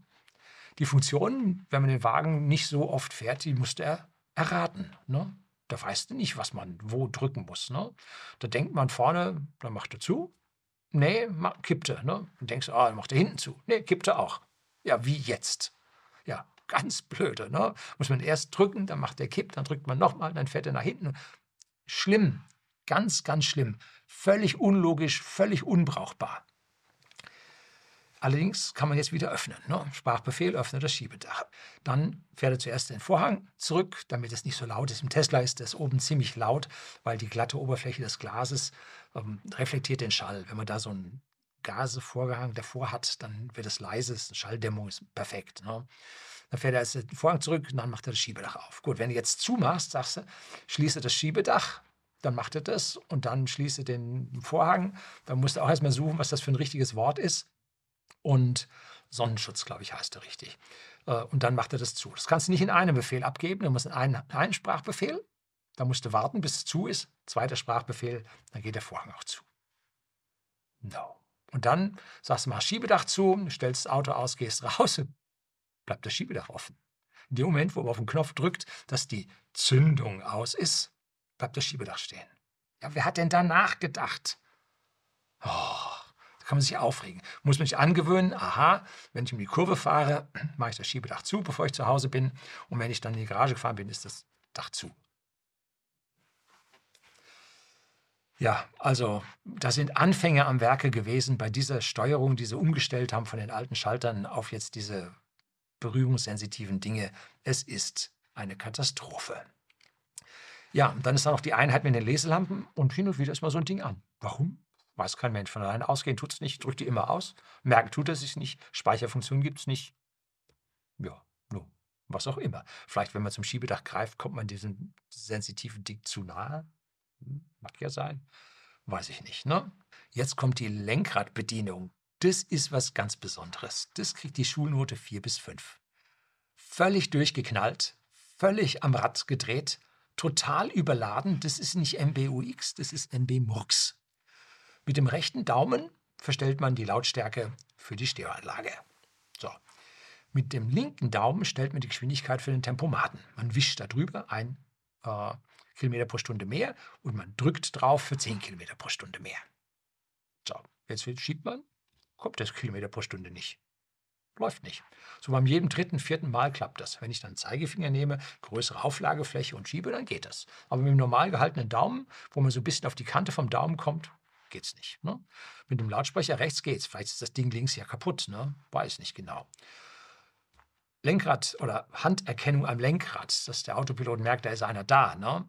Die Funktion, wenn man den Wagen nicht so oft fährt, die musste er erraten. Ne? Da weißt du nicht, was man wo drücken muss. Ne? Da denkt man vorne, dann macht er zu. Nee, kippt er. Ne? Dann denkst ah, dann macht er hinten zu. Nee, kippt er auch. Ja, wie jetzt? Ja, ganz blöde. Ne? Muss man erst drücken, dann macht er Kipp, dann drückt man nochmal, dann fährt er nach hinten. Schlimm, ganz, ganz schlimm. Völlig unlogisch, völlig unbrauchbar. Allerdings kann man jetzt wieder öffnen. Ne? Sprachbefehl, öffne das Schiebedach. Dann fährt er zuerst den Vorhang zurück, damit es nicht so laut ist. Im Tesla ist das oben ziemlich laut, weil die glatte Oberfläche des Glases ähm, reflektiert den Schall. Wenn man da so einen Gasevorhang davor hat, dann wird es leise. Schalldämmung ist perfekt. Ne? Dann fährt er den Vorhang zurück und dann macht er das Schiebedach auf. Gut, wenn du jetzt zumachst, sagst du, schließe das Schiebedach, dann macht er das und dann schließe den Vorhang. Dann musst du auch erstmal suchen, was das für ein richtiges Wort ist und Sonnenschutz, glaube ich, heißt er richtig. Äh, und dann macht er das zu. Das kannst du nicht in einem Befehl abgeben, du musst in einen, einen Sprachbefehl, da musst du warten, bis es zu ist. Zweiter Sprachbefehl, dann geht der Vorhang auch zu. No. Und dann sagst du, mach Schiebedach zu, stellst das Auto aus, gehst raus, bleibt das Schiebedach offen. In dem Moment, wo man auf den Knopf drückt, dass die Zündung aus ist, bleibt das Schiebedach stehen. Ja, wer hat denn da nachgedacht? Oh, da kann man sich aufregen. Muss man sich angewöhnen, aha, wenn ich um die Kurve fahre, mache ich das Schiebedach zu, bevor ich zu Hause bin. Und wenn ich dann in die Garage gefahren bin, ist das Dach zu. Ja, also da sind Anfänger am Werke gewesen bei dieser Steuerung, die sie umgestellt haben von den alten Schaltern auf jetzt diese berührungssensitiven Dinge. Es ist eine Katastrophe. Ja, dann ist da noch die Einheit mit den Leselampen und hin und wieder ist mal so ein Ding an. Warum? Weiß kein Mensch. Von alleine ausgehen tut es nicht. Ich drücke die immer aus. Merken tut es sich nicht. Speicherfunktion gibt es nicht. Ja, nur was auch immer. Vielleicht, wenn man zum Schiebedach greift, kommt man diesem sensitiven Ding zu nahe. Hm, mag ja sein. Weiß ich nicht. Ne? Jetzt kommt die Lenkradbedienung. Das ist was ganz Besonderes. Das kriegt die Schulnote 4 bis 5. Völlig durchgeknallt, völlig am Rad gedreht, total überladen. Das ist nicht MBUX, das ist MB-Murks. Mit dem rechten Daumen verstellt man die Lautstärke für die Stereoanlage. So. Mit dem linken Daumen stellt man die Geschwindigkeit für den Tempomaten. Man wischt darüber ein äh, Kilometer pro Stunde mehr und man drückt drauf für 10 Kilometer pro Stunde mehr. So, jetzt schiebt man, kommt das Kilometer pro Stunde nicht. Läuft nicht. So beim jedem dritten, vierten Mal klappt das. Wenn ich dann Zeigefinger nehme, größere Auflagefläche und schiebe, dann geht das. Aber mit dem normal gehaltenen Daumen, wo man so ein bisschen auf die Kante vom Daumen kommt, geht es nicht. Ne? Mit dem Lautsprecher rechts geht es. Vielleicht ist das Ding links ja kaputt. Ne? Weiß nicht genau. Lenkrad oder Handerkennung am Lenkrad, dass der Autopilot merkt, da ist einer da. Ne?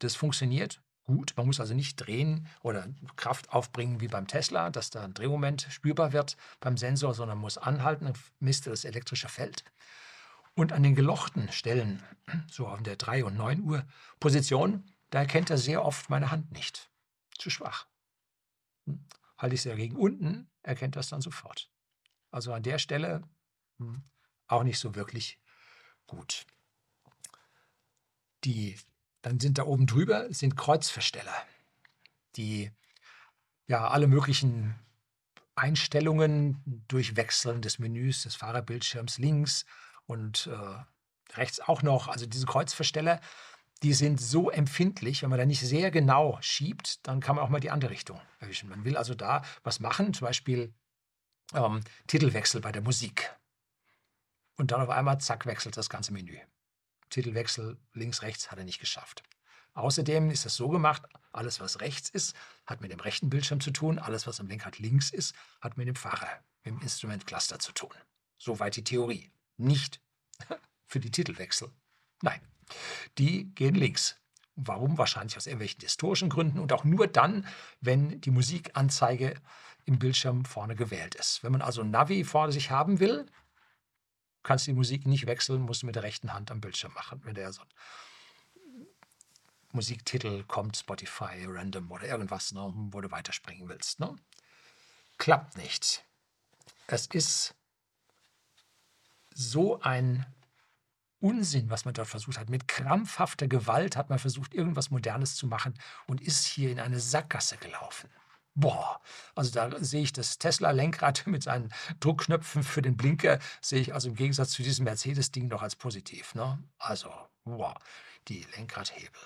Das funktioniert gut. Man muss also nicht drehen oder Kraft aufbringen wie beim Tesla, dass da ein Drehmoment spürbar wird beim Sensor, sondern muss anhalten misst das elektrische Feld. Und an den gelochten Stellen, so auf der 3 und 9 Uhr Position, da erkennt er sehr oft meine Hand nicht. Zu schwach. Hm. Halte ich sie dagegen unten, erkennt das dann sofort. Also an der Stelle hm, auch nicht so wirklich gut. Die, dann sind da oben drüber sind Kreuzversteller, die ja alle möglichen Einstellungen durchwechseln des Menüs, des Fahrerbildschirms links und äh, rechts auch noch. Also diese Kreuzversteller, die sind so empfindlich, wenn man da nicht sehr genau schiebt, dann kann man auch mal die andere Richtung erwischen. Man will also da was machen, zum Beispiel ähm, Titelwechsel bei der Musik. Und dann auf einmal, zack, wechselt das ganze Menü. Titelwechsel links, rechts hat er nicht geschafft. Außerdem ist es so gemacht, alles, was rechts ist, hat mit dem rechten Bildschirm zu tun, alles, was am Lenkrad links ist, hat mit dem Fahrer, mit dem Instrumentcluster zu tun. Soweit die Theorie. Nicht für die Titelwechsel. Nein, die gehen links. Warum? Wahrscheinlich aus irgendwelchen historischen Gründen und auch nur dann, wenn die Musikanzeige im Bildschirm vorne gewählt ist. Wenn man also ein Navi vor sich haben will, kannst die Musik nicht wechseln, musst du mit der rechten Hand am Bildschirm machen. Wenn der so ein Musiktitel kommt, Spotify, Random oder irgendwas, ne, wo du weiterspringen willst. Ne? Klappt nicht. Es ist so ein Unsinn, was man dort versucht hat. Mit krampfhafter Gewalt hat man versucht, irgendwas Modernes zu machen und ist hier in eine Sackgasse gelaufen. Boah, also da sehe ich das Tesla-Lenkrad mit seinen Druckknöpfen für den Blinker, sehe ich also im Gegensatz zu diesem Mercedes-Ding noch als positiv. Ne? Also, wow, die Lenkradhebel.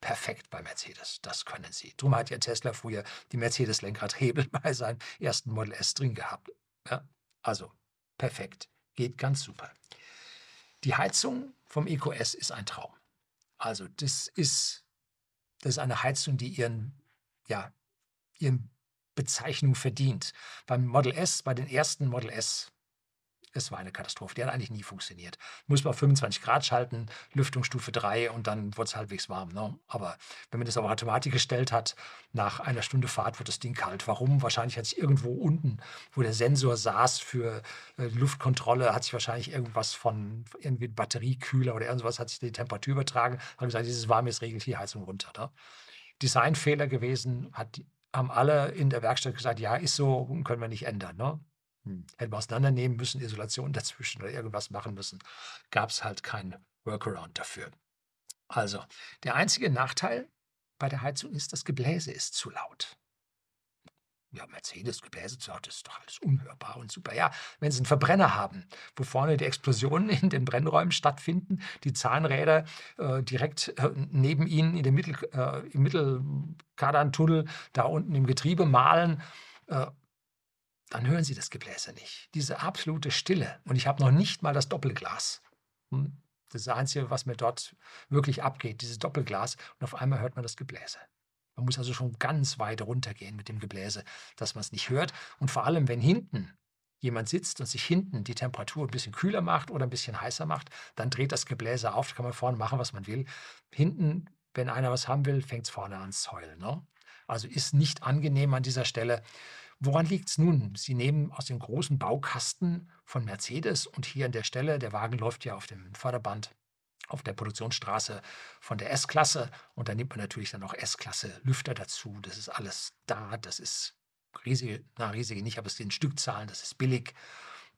Perfekt bei Mercedes, das können sie. Drum hat ja Tesla früher die Mercedes-Lenkradhebel bei seinem ersten Model S drin gehabt. Ja? Also, perfekt, geht ganz super. Die Heizung vom EcoS ist ein Traum. Also das ist, das ist eine Heizung, die ihren, ja, ihren Bezeichnung verdient. Beim Model S, bei den ersten Model S es war eine Katastrophe. Die hat eigentlich nie funktioniert. Muss man auf 25 Grad schalten, Lüftungsstufe 3 und dann wurde es halbwegs warm. Ne? Aber wenn man das auf Automatik gestellt hat, nach einer Stunde Fahrt wird das Ding kalt. Warum? Wahrscheinlich hat sich irgendwo unten, wo der Sensor saß für äh, Luftkontrolle, hat sich wahrscheinlich irgendwas von irgendwie Batteriekühler oder irgendwas, hat sich die Temperatur übertragen. Haben gesagt, dieses warme ist regelt die Heizung runter. Ne? Designfehler gewesen, hat, haben alle in der Werkstatt gesagt, ja, ist so, können wir nicht ändern. Ne? Hm. Hätten wir auseinandernehmen müssen, Isolation dazwischen oder irgendwas machen müssen. Gab es halt keinen Workaround dafür. Also, der einzige Nachteil bei der Heizung ist, das Gebläse ist zu laut. Ja, Mercedes, Gebläse das ist doch alles unhörbar und super. Ja, wenn Sie einen Verbrenner haben, wo vorne die Explosionen in den Brennräumen stattfinden, die Zahnräder äh, direkt äh, neben Ihnen in der Mittel, äh, im Mittelkardantunnel da unten im Getriebe malen, äh, dann hören Sie das Gebläse nicht. Diese absolute Stille. Und ich habe noch nicht mal das Doppelglas. Hm? Das ist das Einzige, was mir dort wirklich abgeht, dieses Doppelglas. Und auf einmal hört man das Gebläse. Man muss also schon ganz weit runtergehen mit dem Gebläse, dass man es nicht hört. Und vor allem, wenn hinten jemand sitzt und sich hinten die Temperatur ein bisschen kühler macht oder ein bisschen heißer macht, dann dreht das Gebläse auf. Da kann man vorne machen, was man will. Hinten, wenn einer was haben will, fängt es vorne an zu heulen. Ne? Also ist nicht angenehm an dieser Stelle. Woran liegt es nun? Sie nehmen aus dem großen Baukasten von Mercedes und hier an der Stelle, der Wagen läuft ja auf dem Förderband auf der Produktionsstraße von der S-Klasse und da nimmt man natürlich dann auch S-Klasse Lüfter dazu. Das ist alles da, das ist riesige, na riesige nicht, aber es sind Stückzahlen, das ist billig.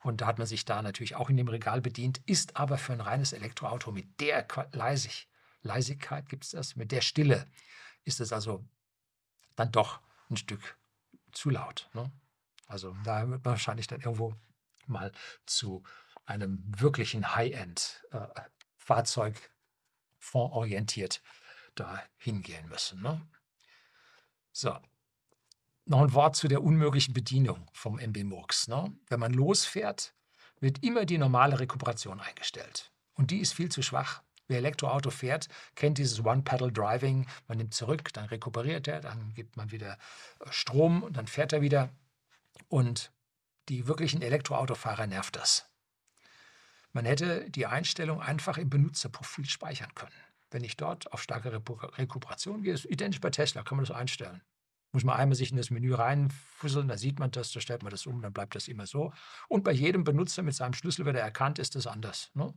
Und da hat man sich da natürlich auch in dem Regal bedient, ist aber für ein reines Elektroauto mit der Leisig, Leisigkeit gibt es das, mit der Stille ist es also dann doch ein Stück zu laut. Ne? Also da wird man wahrscheinlich dann irgendwo mal zu einem wirklichen High-End-Fahrzeug äh, fondorientiert da hingehen müssen. Ne? So, noch ein Wort zu der unmöglichen Bedienung vom MB Murks. Ne? Wenn man losfährt, wird immer die normale Rekuperation eingestellt. Und die ist viel zu schwach. Wer Elektroauto fährt, kennt dieses One-Pedal-Driving. Man nimmt zurück, dann rekuperiert er, dann gibt man wieder äh, Strom und dann fährt er wieder. Und die wirklichen Elektroautofahrer nervt das. Man hätte die Einstellung einfach im Benutzerprofil speichern können. Wenn ich dort auf starke Rekuperation gehe, ist identisch bei Tesla, kann man das einstellen. Muss man einmal sich in das Menü reinfusseln, da sieht man das, da stellt man das um, dann bleibt das immer so. Und bei jedem Benutzer mit seinem Schlüssel wird er erkannt, ist das anders. Ne?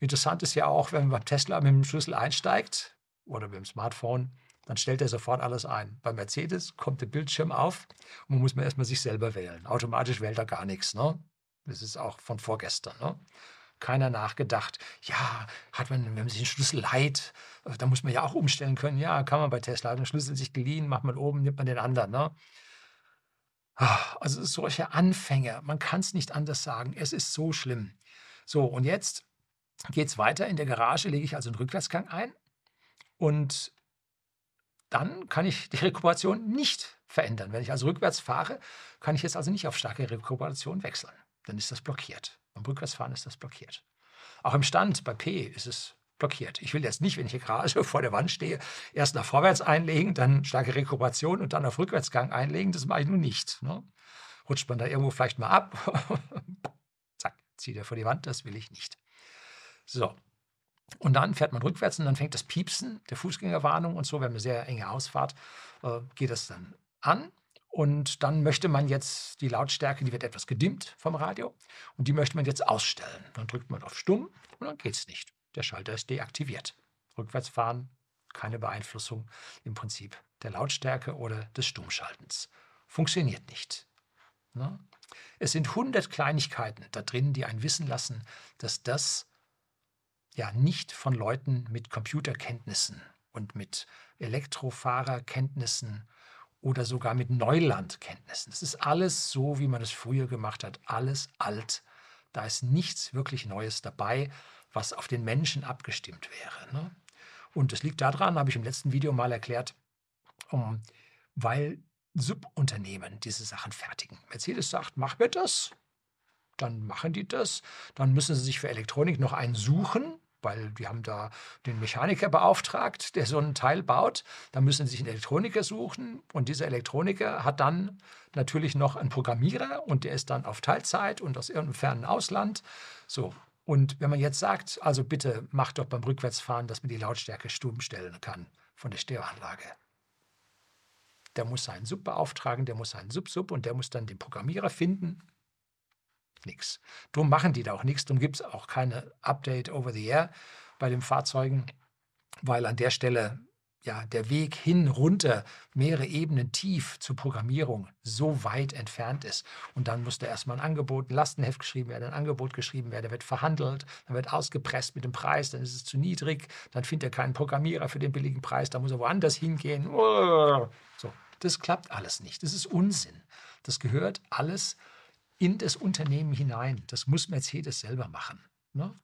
Interessant ist ja auch, wenn man beim Tesla mit dem Schlüssel einsteigt oder mit dem Smartphone, dann stellt er sofort alles ein. Bei Mercedes kommt der Bildschirm auf und man muss man erstmal sich selber wählen. Automatisch wählt er gar nichts. Ne? Das ist auch von vorgestern. Ne? Keiner nachgedacht, ja, hat man, wenn man sich den Schlüssel leiht, äh, da muss man ja auch umstellen können. Ja, kann man bei Tesla. Hat den Schlüssel sich geliehen, macht man oben, nimmt man den anderen. Ne? Ah, also solche Anfänge, man kann es nicht anders sagen. Es ist so schlimm. So, und jetzt geht es weiter. In der Garage lege ich also einen Rückwärtsgang ein und dann kann ich die Rekuperation nicht verändern. Wenn ich also rückwärts fahre, kann ich jetzt also nicht auf starke Rekuperation wechseln. Dann ist das blockiert. Beim Rückwärtsfahren ist das blockiert. Auch im Stand bei P ist es blockiert. Ich will jetzt nicht, wenn ich hier gerade vor der Wand stehe, erst nach vorwärts einlegen, dann starke Rekuperation und dann auf Rückwärtsgang einlegen. Das mache ich nun nicht. Ne? Rutscht man da irgendwo vielleicht mal ab, zack, zieht er vor die Wand, das will ich nicht. So. Und dann fährt man rückwärts und dann fängt das Piepsen der Fußgängerwarnung und so, wenn man sehr enge Ausfahrt, äh, geht das dann an. Und dann möchte man jetzt die Lautstärke, die wird etwas gedimmt vom Radio und die möchte man jetzt ausstellen. Dann drückt man auf Stumm und dann geht es nicht. Der Schalter ist deaktiviert. Rückwärts fahren, keine Beeinflussung im Prinzip der Lautstärke oder des Stummschaltens. Funktioniert nicht. Ne? Es sind hundert Kleinigkeiten da drin, die einen wissen lassen, dass das ja nicht von Leuten mit Computerkenntnissen und mit Elektrofahrerkenntnissen oder sogar mit Neulandkenntnissen. Das ist alles so, wie man es früher gemacht hat, alles alt. Da ist nichts wirklich Neues dabei, was auf den Menschen abgestimmt wäre. Ne? Und das liegt daran, habe ich im letzten Video mal erklärt, um, weil Subunternehmen diese Sachen fertigen. Mercedes sagt, mach mir das, dann machen die das. Dann müssen sie sich für Elektronik noch einen suchen, weil die haben da den Mechaniker beauftragt, der so ein Teil baut. Da müssen sie sich einen Elektroniker suchen und dieser Elektroniker hat dann natürlich noch einen Programmierer und der ist dann auf Teilzeit und aus irgendeinem fernen Ausland. So. Und wenn man jetzt sagt, also bitte macht doch beim Rückwärtsfahren, dass man die Lautstärke stumm stellen kann von der Stereoanlage der muss seinen Sub beauftragen, der muss seinen Sub-Sub und der muss dann den Programmierer finden. Nix. Drum machen die da auch nichts, drum gibt es auch keine Update over the air bei den Fahrzeugen, weil an der Stelle ja, der Weg hin, runter, mehrere Ebenen tief zur Programmierung so weit entfernt ist. Und dann muss da erstmal ein Angebot, ein Lastenheft geschrieben werden, ein Angebot geschrieben werden, da wird verhandelt, dann wird ausgepresst mit dem Preis, dann ist es zu niedrig, dann findet er keinen Programmierer für den billigen Preis, da muss er woanders hingehen. So, das klappt alles nicht. Das ist Unsinn. Das gehört alles in das Unternehmen hinein. Das muss Mercedes selber machen. Ne?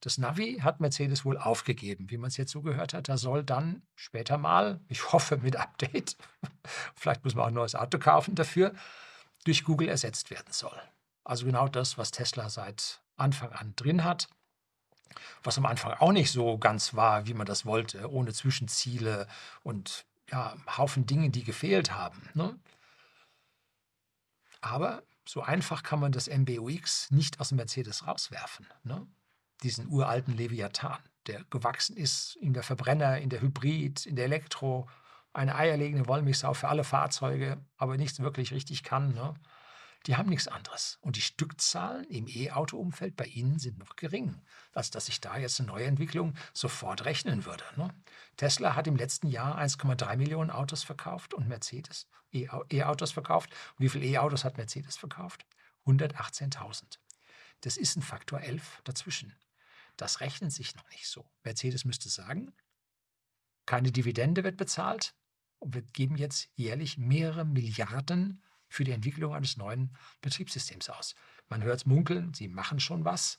Das Navi hat Mercedes wohl aufgegeben, wie man es jetzt so gehört hat. Da soll dann später mal, ich hoffe mit Update, vielleicht muss man auch ein neues Auto kaufen dafür, durch Google ersetzt werden soll. Also genau das, was Tesla seit Anfang an drin hat, was am Anfang auch nicht so ganz war, wie man das wollte, ohne Zwischenziele und ja, Haufen Dinge, die gefehlt haben. Ne? Aber so einfach kann man das MBUX nicht aus dem Mercedes rauswerfen. Ne? Diesen uralten Leviathan, der gewachsen ist in der Verbrenner, in der Hybrid, in der Elektro, eine eierlegende Wollmilchsau für alle Fahrzeuge, aber nichts wirklich richtig kann. Ne? Die haben nichts anderes. Und die Stückzahlen im E-Auto-Umfeld bei ihnen sind noch gering, als dass sich da jetzt eine Neuentwicklung sofort rechnen würde. Ne? Tesla hat im letzten Jahr 1,3 Millionen Autos verkauft und Mercedes E-Autos verkauft. Und wie viele E-Autos hat Mercedes verkauft? 118.000. Das ist ein Faktor 11 dazwischen. Das rechnet sich noch nicht so. Mercedes müsste sagen, keine Dividende wird bezahlt und wir geben jetzt jährlich mehrere Milliarden für die Entwicklung eines neuen Betriebssystems aus. Man hört es munkeln, sie machen schon was,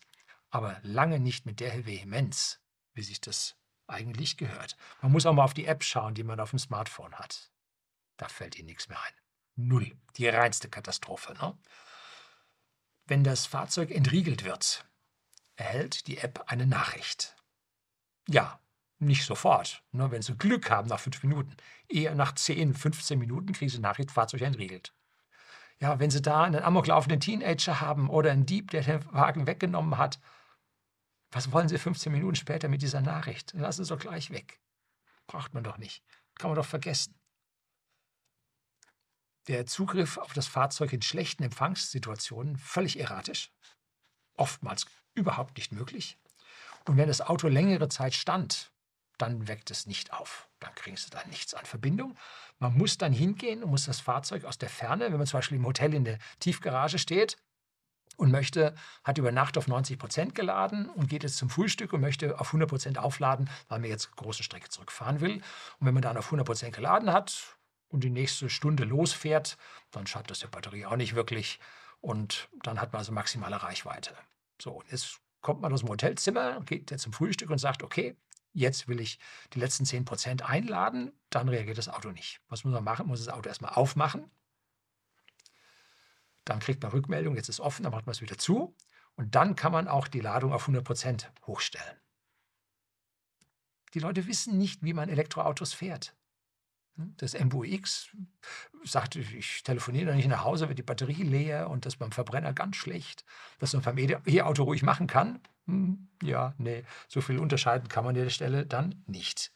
aber lange nicht mit der Vehemenz, wie sich das eigentlich gehört. Man muss auch mal auf die App schauen, die man auf dem Smartphone hat. Da fällt Ihnen nichts mehr ein. Null. Die reinste Katastrophe. Ne? Wenn das Fahrzeug entriegelt wird, erhält die App eine Nachricht. Ja, nicht sofort. Ne? wenn Sie Glück haben nach fünf Minuten. Eher nach 10, 15 Minuten kriegen Sie Nachricht, Fahrzeug entriegelt. Ja, wenn Sie da einen amoklaufenden Teenager haben oder einen Dieb, der den Wagen weggenommen hat, was wollen Sie 15 Minuten später mit dieser Nachricht? Lassen Sie es doch gleich weg. Braucht man doch nicht. Kann man doch vergessen. Der Zugriff auf das Fahrzeug in schlechten Empfangssituationen völlig erratisch, oftmals überhaupt nicht möglich. Und wenn das Auto längere Zeit stand, dann weckt es nicht auf. Dann kriegst du da nichts an Verbindung. Man muss dann hingehen und muss das Fahrzeug aus der Ferne, wenn man zum Beispiel im Hotel in der Tiefgarage steht und möchte, hat über Nacht auf 90 Prozent geladen und geht jetzt zum Frühstück und möchte auf 100 Prozent aufladen, weil man jetzt große Strecke zurückfahren will. Und wenn man dann auf 100 Prozent geladen hat und die nächste Stunde losfährt, dann schadet das der Batterie auch nicht wirklich und dann hat man also maximale Reichweite. So, und jetzt kommt man aus dem Hotelzimmer, geht jetzt zum Frühstück und sagt, okay, Jetzt will ich die letzten 10% einladen, dann reagiert das Auto nicht. Was muss man machen? Muss das Auto erstmal aufmachen. Dann kriegt man Rückmeldung, jetzt ist offen, dann macht man es wieder zu. Und dann kann man auch die Ladung auf 100% hochstellen. Die Leute wissen nicht, wie man Elektroautos fährt. Hm, das MBUX sagt, ich telefoniere noch nicht nach Hause, wird die Batterie leer und das beim Verbrenner ganz schlecht, dass man beim E-Auto ruhig machen kann. Hm, ja, nee, so viel unterscheiden kann man an der Stelle dann nicht.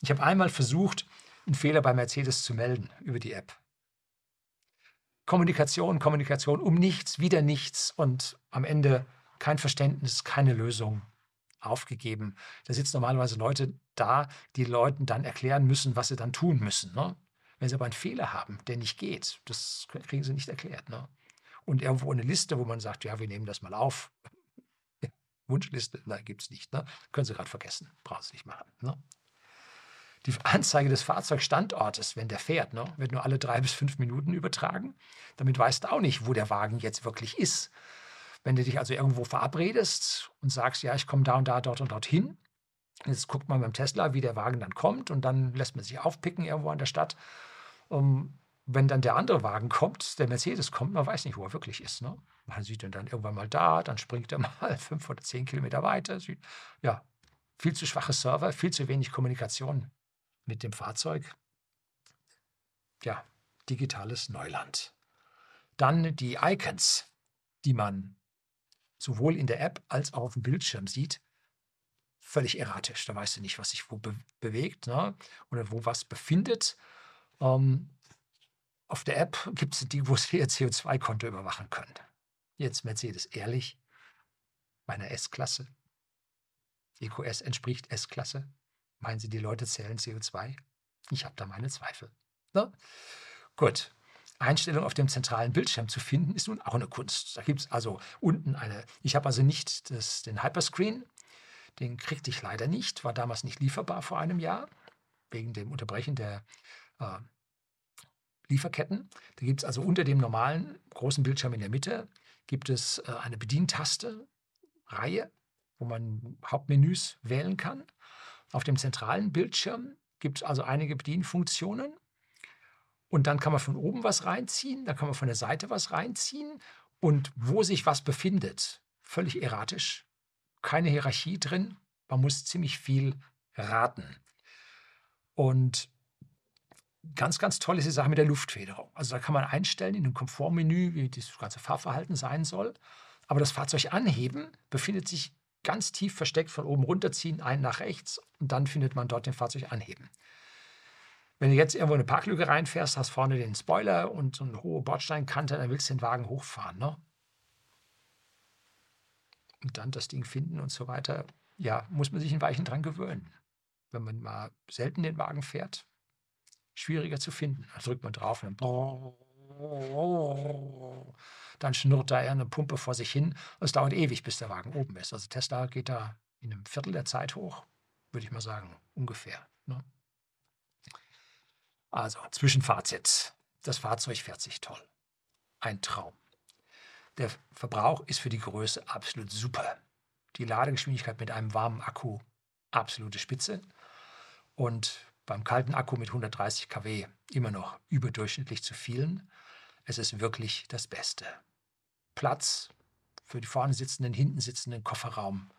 Ich habe einmal versucht, einen Fehler bei Mercedes zu melden über die App. Kommunikation, Kommunikation um nichts, wieder nichts und am Ende kein Verständnis, keine Lösung aufgegeben. Da sitzen normalerweise Leute da, die Leuten dann erklären müssen, was sie dann tun müssen. Ne? Wenn sie aber einen Fehler haben, der nicht geht, das kriegen sie nicht erklärt. Ne? Und irgendwo eine Liste, wo man sagt, ja, wir nehmen das mal auf. Wunschliste, nein, gibt es nicht. Ne? Können Sie gerade vergessen, brauchen Sie nicht machen. Ne? Die Anzeige des Fahrzeugstandortes, wenn der fährt, ne, wird nur alle drei bis fünf Minuten übertragen. Damit weißt du auch nicht, wo der Wagen jetzt wirklich ist. Wenn du dich also irgendwo verabredest und sagst, ja, ich komme da und da, dort und dorthin, jetzt guckt man beim Tesla, wie der Wagen dann kommt und dann lässt man sich aufpicken irgendwo an der Stadt. Um, wenn dann der andere Wagen kommt, der Mercedes kommt, man weiß nicht, wo er wirklich ist. Ne? Man sieht ihn dann irgendwann mal da, dann springt er mal fünf oder zehn Kilometer weiter. Ja, viel zu schwache Server, viel zu wenig Kommunikation mit dem Fahrzeug. Ja, digitales Neuland. Dann die Icons, die man sowohl in der App als auch auf dem Bildschirm sieht, völlig erratisch. Da weißt du nicht, was sich wo be bewegt ne? oder wo was befindet. Ähm, auf der App gibt es die, wo sie ihr CO2-Konto überwachen können. Jetzt Mercedes ehrlich, meiner S-Klasse. EQS entspricht S-Klasse. Meinen Sie, die Leute zählen CO2? Ich habe da meine Zweifel. Ne? Gut, Einstellung auf dem zentralen Bildschirm zu finden, ist nun auch eine Kunst. Da gibt es also unten eine, ich habe also nicht das, den Hyperscreen, den kriegte ich leider nicht, war damals nicht lieferbar vor einem Jahr, wegen dem Unterbrechen der äh, Lieferketten. Da gibt es also unter dem normalen großen Bildschirm in der Mitte, gibt es äh, eine Bedientaste, Reihe, wo man Hauptmenüs wählen kann. Auf dem zentralen Bildschirm gibt es also einige Bedienfunktionen und dann kann man von oben was reinziehen, dann kann man von der Seite was reinziehen. Und wo sich was befindet, völlig erratisch, keine Hierarchie drin, man muss ziemlich viel raten. Und ganz, ganz toll ist die Sache mit der Luftfederung. Also da kann man einstellen in dem Komfortmenü, wie das ganze Fahrverhalten sein soll. Aber das Fahrzeug anheben befindet sich ganz tief versteckt von oben runterziehen, ein nach rechts und dann findet man dort den Fahrzeug anheben. Wenn du jetzt irgendwo eine Parklücke reinfährst, hast vorne den Spoiler und so eine hohe Bordsteinkante, dann willst du den Wagen hochfahren. Ne? Und dann das Ding finden und so weiter. Ja, muss man sich ein Weichen dran gewöhnen. Wenn man mal selten den Wagen fährt, schwieriger zu finden. Dann drückt man drauf und dann, dann schnurrt da eine Pumpe vor sich hin. Es dauert ewig, bis der Wagen oben ist. Also Tesla geht da in einem Viertel der Zeit hoch, würde ich mal sagen, ungefähr. Ne? Also, Zwischenfazit. Das Fahrzeug fährt sich toll. Ein Traum. Der Verbrauch ist für die Größe absolut super. Die Ladegeschwindigkeit mit einem warmen Akku absolute Spitze. Und beim kalten Akku mit 130 kW immer noch überdurchschnittlich zu vielen. Es ist wirklich das Beste. Platz für die vorne sitzenden, hinten sitzenden Kofferraum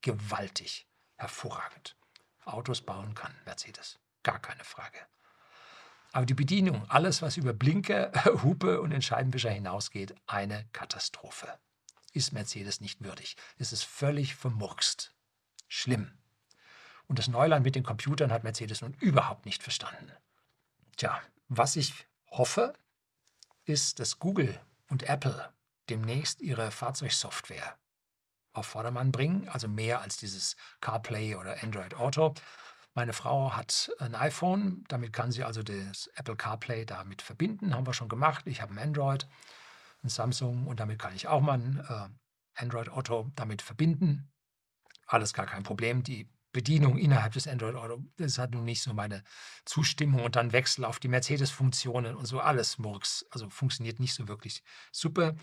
gewaltig, hervorragend. Autos bauen kann Mercedes, gar keine Frage. Aber die Bedienung, alles, was über Blinker, Hupe und den Scheibenwischer hinausgeht, eine Katastrophe. Ist Mercedes nicht würdig. Es ist völlig vermurkst. Schlimm. Und das Neuland mit den Computern hat Mercedes nun überhaupt nicht verstanden. Tja, was ich hoffe, ist, dass Google und Apple demnächst ihre Fahrzeugsoftware auf Vordermann bringen, also mehr als dieses CarPlay oder Android Auto, meine Frau hat ein iPhone, damit kann sie also das Apple CarPlay damit verbinden. Haben wir schon gemacht. Ich habe ein Android, ein Samsung und damit kann ich auch mal ein äh, Android Auto damit verbinden. Alles gar kein Problem. Die Bedienung innerhalb des Android Auto, das hat nun nicht so meine Zustimmung und dann Wechsel auf die Mercedes-Funktionen und so alles Murks. Also funktioniert nicht so wirklich super.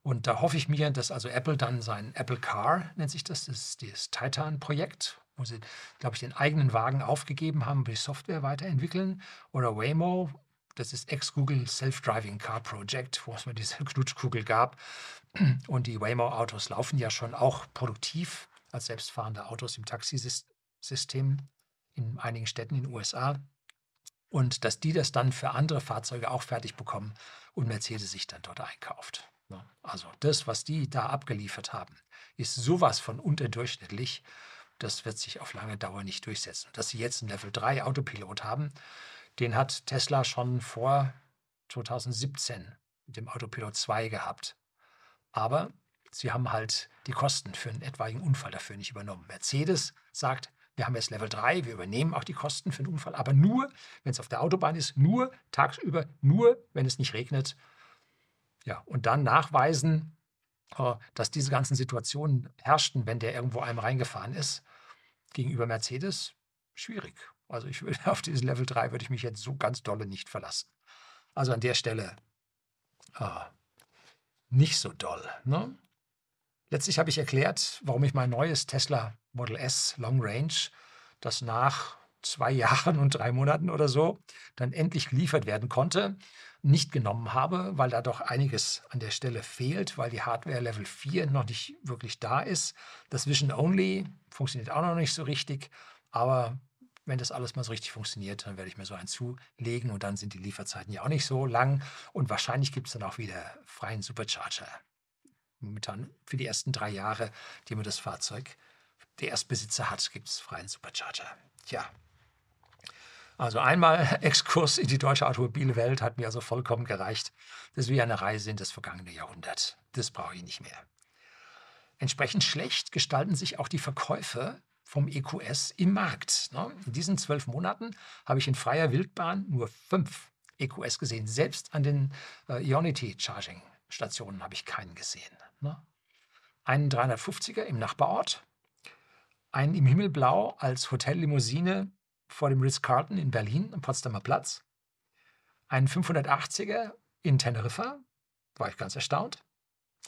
Und da hoffe ich mir, dass also Apple dann sein Apple Car, nennt sich das, das ist das Titan-Projekt, wo sie, glaube ich, den eigenen Wagen aufgegeben haben, die Software weiterentwickeln. Oder Waymo, das ist Ex-Google Self-Driving Car Project, wo es mal diese Knutschkugel gab. Und die Waymo-Autos laufen ja schon auch produktiv als selbstfahrende Autos im Taxisystem in einigen Städten in den USA. Und dass die das dann für andere Fahrzeuge auch fertig bekommen und Mercedes sich dann dort einkauft. Ne? Also das, was die da abgeliefert haben, ist sowas von unterdurchschnittlich. Das wird sich auf lange Dauer nicht durchsetzen. Dass sie jetzt einen Level 3 Autopilot haben, den hat Tesla schon vor 2017 mit dem Autopilot 2 gehabt. Aber sie haben halt die Kosten für einen etwaigen Unfall dafür nicht übernommen. Mercedes sagt, wir haben jetzt Level 3, wir übernehmen auch die Kosten für den Unfall, aber nur, wenn es auf der Autobahn ist, nur tagsüber, nur, wenn es nicht regnet. Ja, und dann nachweisen, äh, dass diese ganzen Situationen herrschten, wenn der irgendwo einem reingefahren ist, gegenüber Mercedes, schwierig. Also ich würde auf dieses Level 3 würde ich mich jetzt so ganz dolle nicht verlassen. Also an der Stelle äh, nicht so doll. Ne? Letztlich habe ich erklärt, warum ich mein neues Tesla Model S Long Range, das nach zwei Jahren und drei Monaten oder so dann endlich geliefert werden konnte, nicht genommen habe, weil da doch einiges an der Stelle fehlt, weil die Hardware Level 4 noch nicht wirklich da ist. Das Vision Only funktioniert auch noch nicht so richtig, aber wenn das alles mal so richtig funktioniert, dann werde ich mir so einen zulegen und dann sind die Lieferzeiten ja auch nicht so lang und wahrscheinlich gibt es dann auch wieder freien Supercharger. Momentan für die ersten drei Jahre, die man das Fahrzeug der Erstbesitzer hat, gibt es freien Supercharger. Tja, also einmal Exkurs in die deutsche Automobilwelt hat mir also vollkommen gereicht. Das ist wie eine Reise in das vergangene Jahrhundert. Das brauche ich nicht mehr. Entsprechend schlecht gestalten sich auch die Verkäufe vom EQS im Markt. Ne? In diesen zwölf Monaten habe ich in freier Wildbahn nur fünf EQS gesehen. Selbst an den äh, Ionity Charging Stationen habe ich keinen gesehen. Ne? Einen 350er im Nachbarort, einen im Himmelblau als Hotellimousine vor dem Ritz-Carlton in Berlin am Potsdamer Platz, einen 580er in Teneriffa, war ich ganz erstaunt,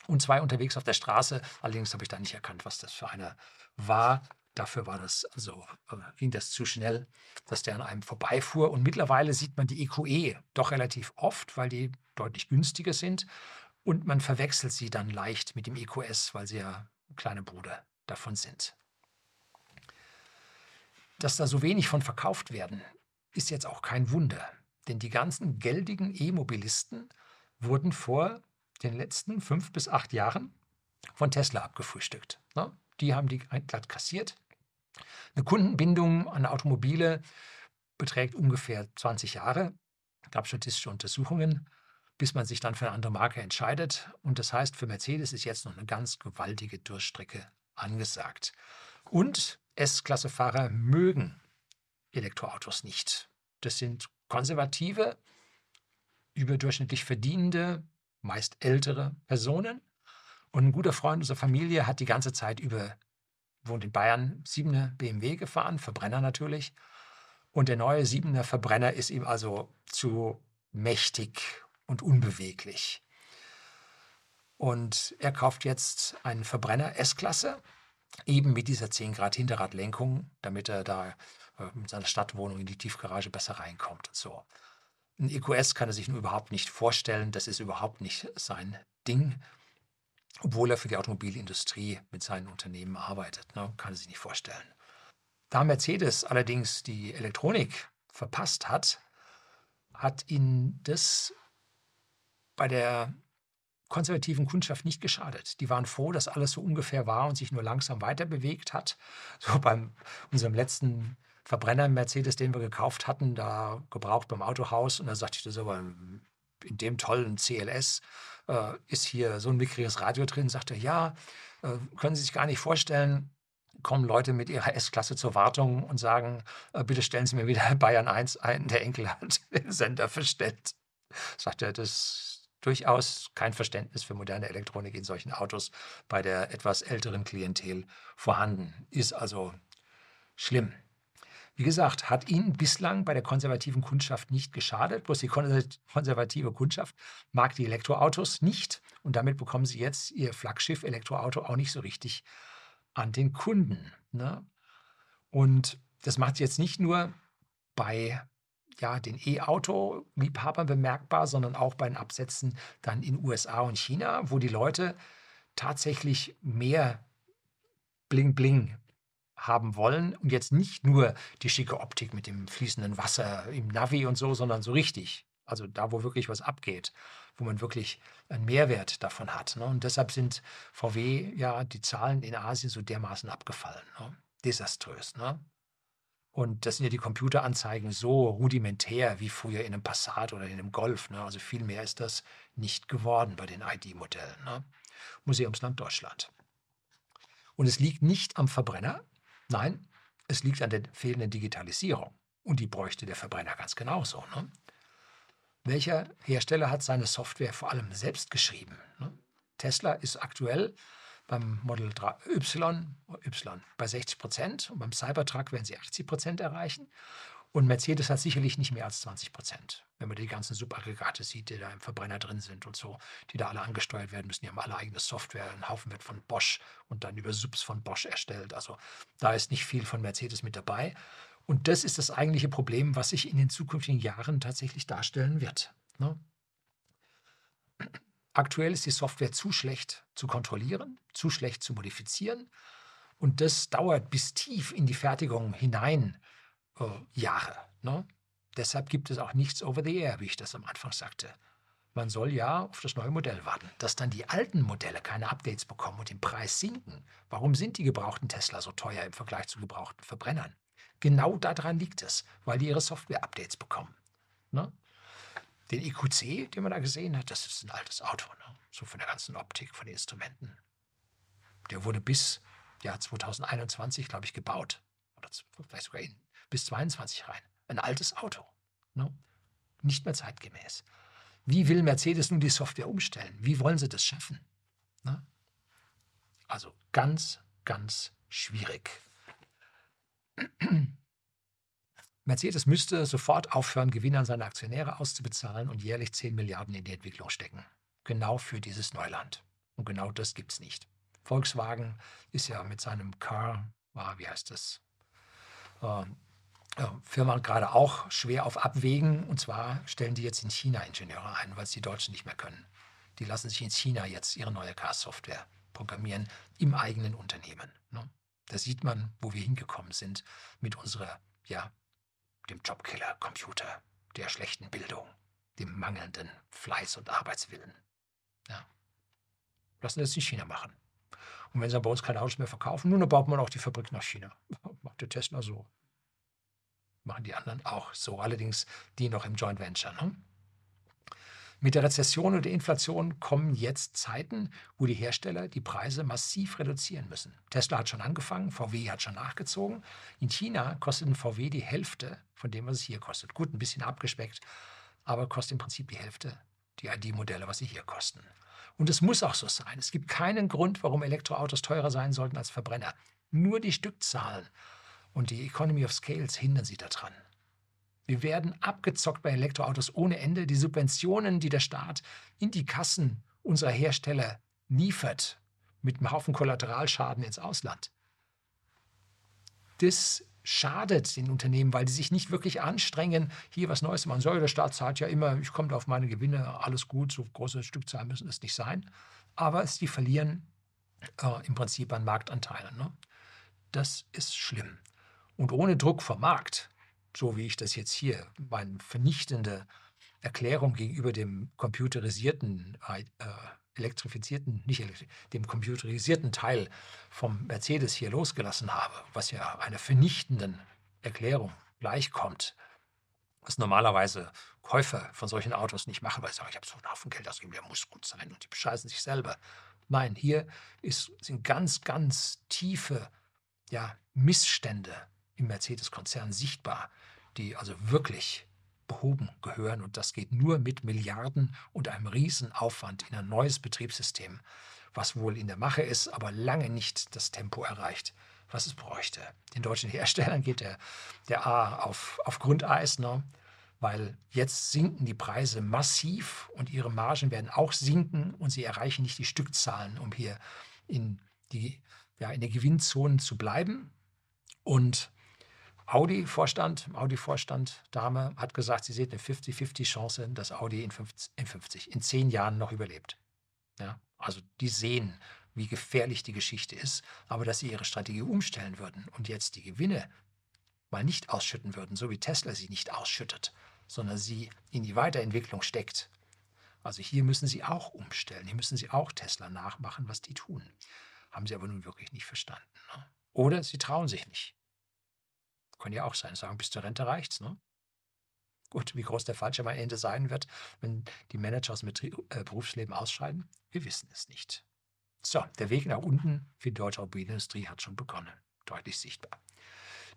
und zwei unterwegs auf der Straße. Allerdings habe ich da nicht erkannt, was das für einer war. Dafür war das, also äh, ging das zu schnell, dass der an einem vorbeifuhr. Und mittlerweile sieht man die EQE e doch relativ oft, weil die deutlich günstiger sind. Und man verwechselt sie dann leicht mit dem EQS, weil sie ja kleine Bruder davon sind. Dass da so wenig von verkauft werden, ist jetzt auch kein Wunder. Denn die ganzen geldigen E-Mobilisten wurden vor den letzten fünf bis acht Jahren von Tesla abgefrühstückt. Die haben die glatt kassiert. Eine Kundenbindung an Automobile beträgt ungefähr 20 Jahre. Es gab statistische Untersuchungen, bis man sich dann für eine andere Marke entscheidet. Und das heißt, für Mercedes ist jetzt noch eine ganz gewaltige Durchstrecke angesagt. Und S-Klasse-Fahrer mögen Elektroautos nicht. Das sind konservative, überdurchschnittlich verdienende, meist ältere Personen, und ein guter Freund unserer Familie hat die ganze Zeit über, wohnt in Bayern, 7er BMW gefahren, Verbrenner natürlich. Und der neue 7er Verbrenner ist ihm also zu mächtig und unbeweglich. Und er kauft jetzt einen Verbrenner S-Klasse, eben mit dieser 10 Grad Hinterradlenkung, damit er da äh, mit seiner Stadtwohnung in die Tiefgarage besser reinkommt und so. Ein EQS kann er sich nur überhaupt nicht vorstellen, das ist überhaupt nicht sein Ding obwohl er für die Automobilindustrie mit seinen Unternehmen arbeitet. Ne? Kann er sich nicht vorstellen. Da Mercedes allerdings die Elektronik verpasst hat, hat ihn das bei der konservativen Kundschaft nicht geschadet. Die waren froh, dass alles so ungefähr war und sich nur langsam weiter bewegt hat. So beim unserem letzten Verbrenner Mercedes, den wir gekauft hatten, da gebraucht beim Autohaus. Und da sagte ich aber in dem tollen CLS äh, ist hier so ein mickriges Radio drin, sagt er, ja, äh, können Sie sich gar nicht vorstellen, kommen Leute mit ihrer S-Klasse zur Wartung und sagen, äh, bitte stellen Sie mir wieder Bayern 1 ein, der Enkel hat den Sender verstellt. Sagt er, das durchaus kein Verständnis für moderne Elektronik in solchen Autos bei der etwas älteren Klientel vorhanden. Ist also schlimm. Wie gesagt, hat ihnen bislang bei der konservativen Kundschaft nicht geschadet. Bloß die konservative Kundschaft mag die Elektroautos nicht. Und damit bekommen sie jetzt ihr Flaggschiff Elektroauto auch nicht so richtig an den Kunden. Ne? Und das macht sich jetzt nicht nur bei ja, den E-Auto-Liebhabern bemerkbar, sondern auch bei den Absätzen dann in USA und China, wo die Leute tatsächlich mehr Bling Bling haben wollen und jetzt nicht nur die schicke Optik mit dem fließenden Wasser im Navi und so, sondern so richtig. Also da, wo wirklich was abgeht, wo man wirklich einen Mehrwert davon hat. Ne? Und deshalb sind VW ja die Zahlen in Asien so dermaßen abgefallen. Ne? Desaströs. Ne? Und das sind ja die Computeranzeigen so rudimentär wie früher in einem Passat oder in einem Golf. Ne? Also viel mehr ist das nicht geworden bei den ID-Modellen. Ne? Museumsland Deutschland. Und es liegt nicht am Verbrenner, nein, es liegt an der fehlenden Digitalisierung. Und die bräuchte der Verbrenner ganz genauso. Ne? Welcher Hersteller hat seine Software vor allem selbst geschrieben? Ne? Tesla ist aktuell beim Model 3 Y, y bei 60 Prozent und beim Cybertruck werden sie 80 Prozent erreichen. Und Mercedes hat sicherlich nicht mehr als 20 Prozent. Wenn man die ganzen Subaggregate sieht, die da im Verbrenner drin sind und so, die da alle angesteuert werden müssen, die haben alle eigene Software. Ein Haufen wird von Bosch und dann über Subs von Bosch erstellt. Also da ist nicht viel von Mercedes mit dabei. Und das ist das eigentliche Problem, was sich in den zukünftigen Jahren tatsächlich darstellen wird. Ne? Aktuell ist die Software zu schlecht zu kontrollieren, zu schlecht zu modifizieren. Und das dauert bis tief in die Fertigung hinein äh, Jahre. Ne? Deshalb gibt es auch nichts over the air, wie ich das am Anfang sagte. Man soll ja auf das neue Modell warten. Dass dann die alten Modelle keine Updates bekommen und den Preis sinken. Warum sind die gebrauchten Tesla so teuer im Vergleich zu gebrauchten Verbrennern? Genau daran liegt es, weil die ihre Software-Updates bekommen. Ne? Den EQC, den man da gesehen hat, das ist ein altes Auto, ne? so von der ganzen Optik, von den Instrumenten. Der wurde bis Jahr 2021, glaube ich, gebaut. Oder vielleicht sogar in, bis 22 rein. Ein altes Auto. Ne? Nicht mehr zeitgemäß. Wie will Mercedes nun die Software umstellen? Wie wollen sie das schaffen? Ne? Also ganz, ganz schwierig. Mercedes müsste sofort aufhören, Gewinne an seine Aktionäre auszubezahlen und jährlich 10 Milliarden in die Entwicklung stecken. Genau für dieses Neuland. Und genau das gibt es nicht. Volkswagen ist ja mit seinem Car, ah, wie heißt das, äh, Firma gerade auch schwer auf Abwägen. Und zwar stellen die jetzt in China Ingenieure ein, weil es die Deutschen nicht mehr können. Die lassen sich in China jetzt ihre neue Car-Software programmieren im eigenen Unternehmen. Ne? Da sieht man, wo wir hingekommen sind mit unserer, ja, dem Jobkiller Computer, der schlechten Bildung, dem mangelnden Fleiß und Arbeitswillen. Ja. Lassen das in China machen. Und wenn sie bei uns keine Autos mehr verkaufen, nun, baut man auch die Fabrik nach China. Macht der Tesla so. Machen die anderen auch so. Allerdings die noch im Joint Venture. Ne? Mit der Rezession und der Inflation kommen jetzt Zeiten, wo die Hersteller die Preise massiv reduzieren müssen. Tesla hat schon angefangen, VW hat schon nachgezogen. In China kostet ein VW die Hälfte von dem, was es hier kostet. Gut, ein bisschen abgespeckt, aber kostet im Prinzip die Hälfte die ID-Modelle, was sie hier kosten. Und es muss auch so sein. Es gibt keinen Grund, warum Elektroautos teurer sein sollten als Verbrenner. Nur die Stückzahlen und die Economy of Scales hindern sie daran. Wir werden abgezockt bei Elektroautos ohne Ende. Die Subventionen, die der Staat in die Kassen unserer Hersteller liefert, mit einem Haufen Kollateralschaden ins Ausland. Das schadet den Unternehmen, weil die sich nicht wirklich anstrengen, hier was Neues zu machen. So, der Staat zahlt ja immer, ich komme auf meine Gewinne, alles gut, so große Stückzahlen müssen es nicht sein. Aber sie verlieren äh, im Prinzip an Marktanteilen. Ne? Das ist schlimm. Und ohne Druck vom Markt so wie ich das jetzt hier, meine vernichtende Erklärung gegenüber dem computerisierten, äh, elektrifizierten, nicht elektri dem computerisierten Teil vom Mercedes hier losgelassen habe, was ja einer vernichtenden Erklärung gleichkommt, was normalerweise Käufer von solchen Autos nicht machen, weil sie sagen, ich habe so einen Haufen Geld ausgegeben, der muss gut sein und die bescheißen sich selber. Nein, hier ist, sind ganz, ganz tiefe ja, Missstände im Mercedes-Konzern sichtbar, die also wirklich behoben gehören. Und das geht nur mit Milliarden und einem Riesenaufwand in ein neues Betriebssystem, was wohl in der Mache ist, aber lange nicht das Tempo erreicht, was es bräuchte. Den deutschen Herstellern geht der, der A auf, auf Grundeis, ne? weil jetzt sinken die Preise massiv und ihre Margen werden auch sinken und sie erreichen nicht die Stückzahlen, um hier in, die, ja, in der Gewinnzone zu bleiben. Und Audi-Vorstand, Audi-Vorstand, Dame, hat gesagt, sie sieht eine 50-50 Chance, dass Audi in 50, in 50, in 10 Jahren noch überlebt. Ja, also die sehen, wie gefährlich die Geschichte ist, aber dass sie ihre Strategie umstellen würden und jetzt die Gewinne mal nicht ausschütten würden, so wie Tesla sie nicht ausschüttet, sondern sie in die Weiterentwicklung steckt. Also hier müssen sie auch umstellen, hier müssen sie auch Tesla nachmachen, was die tun. Haben sie aber nun wirklich nicht verstanden. Ne? Oder sie trauen sich nicht. Kann ja auch sein, sagen, bis zur Rente reicht's. Ne? Gut, wie groß der Fallschirm am Ende sein wird, wenn die Manager aus dem äh, Berufsleben ausscheiden, wir wissen es nicht. So, der Weg nach unten für die deutsche Automobilindustrie hat schon begonnen. Deutlich sichtbar.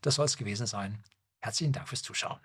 Das soll es gewesen sein. Herzlichen Dank fürs Zuschauen.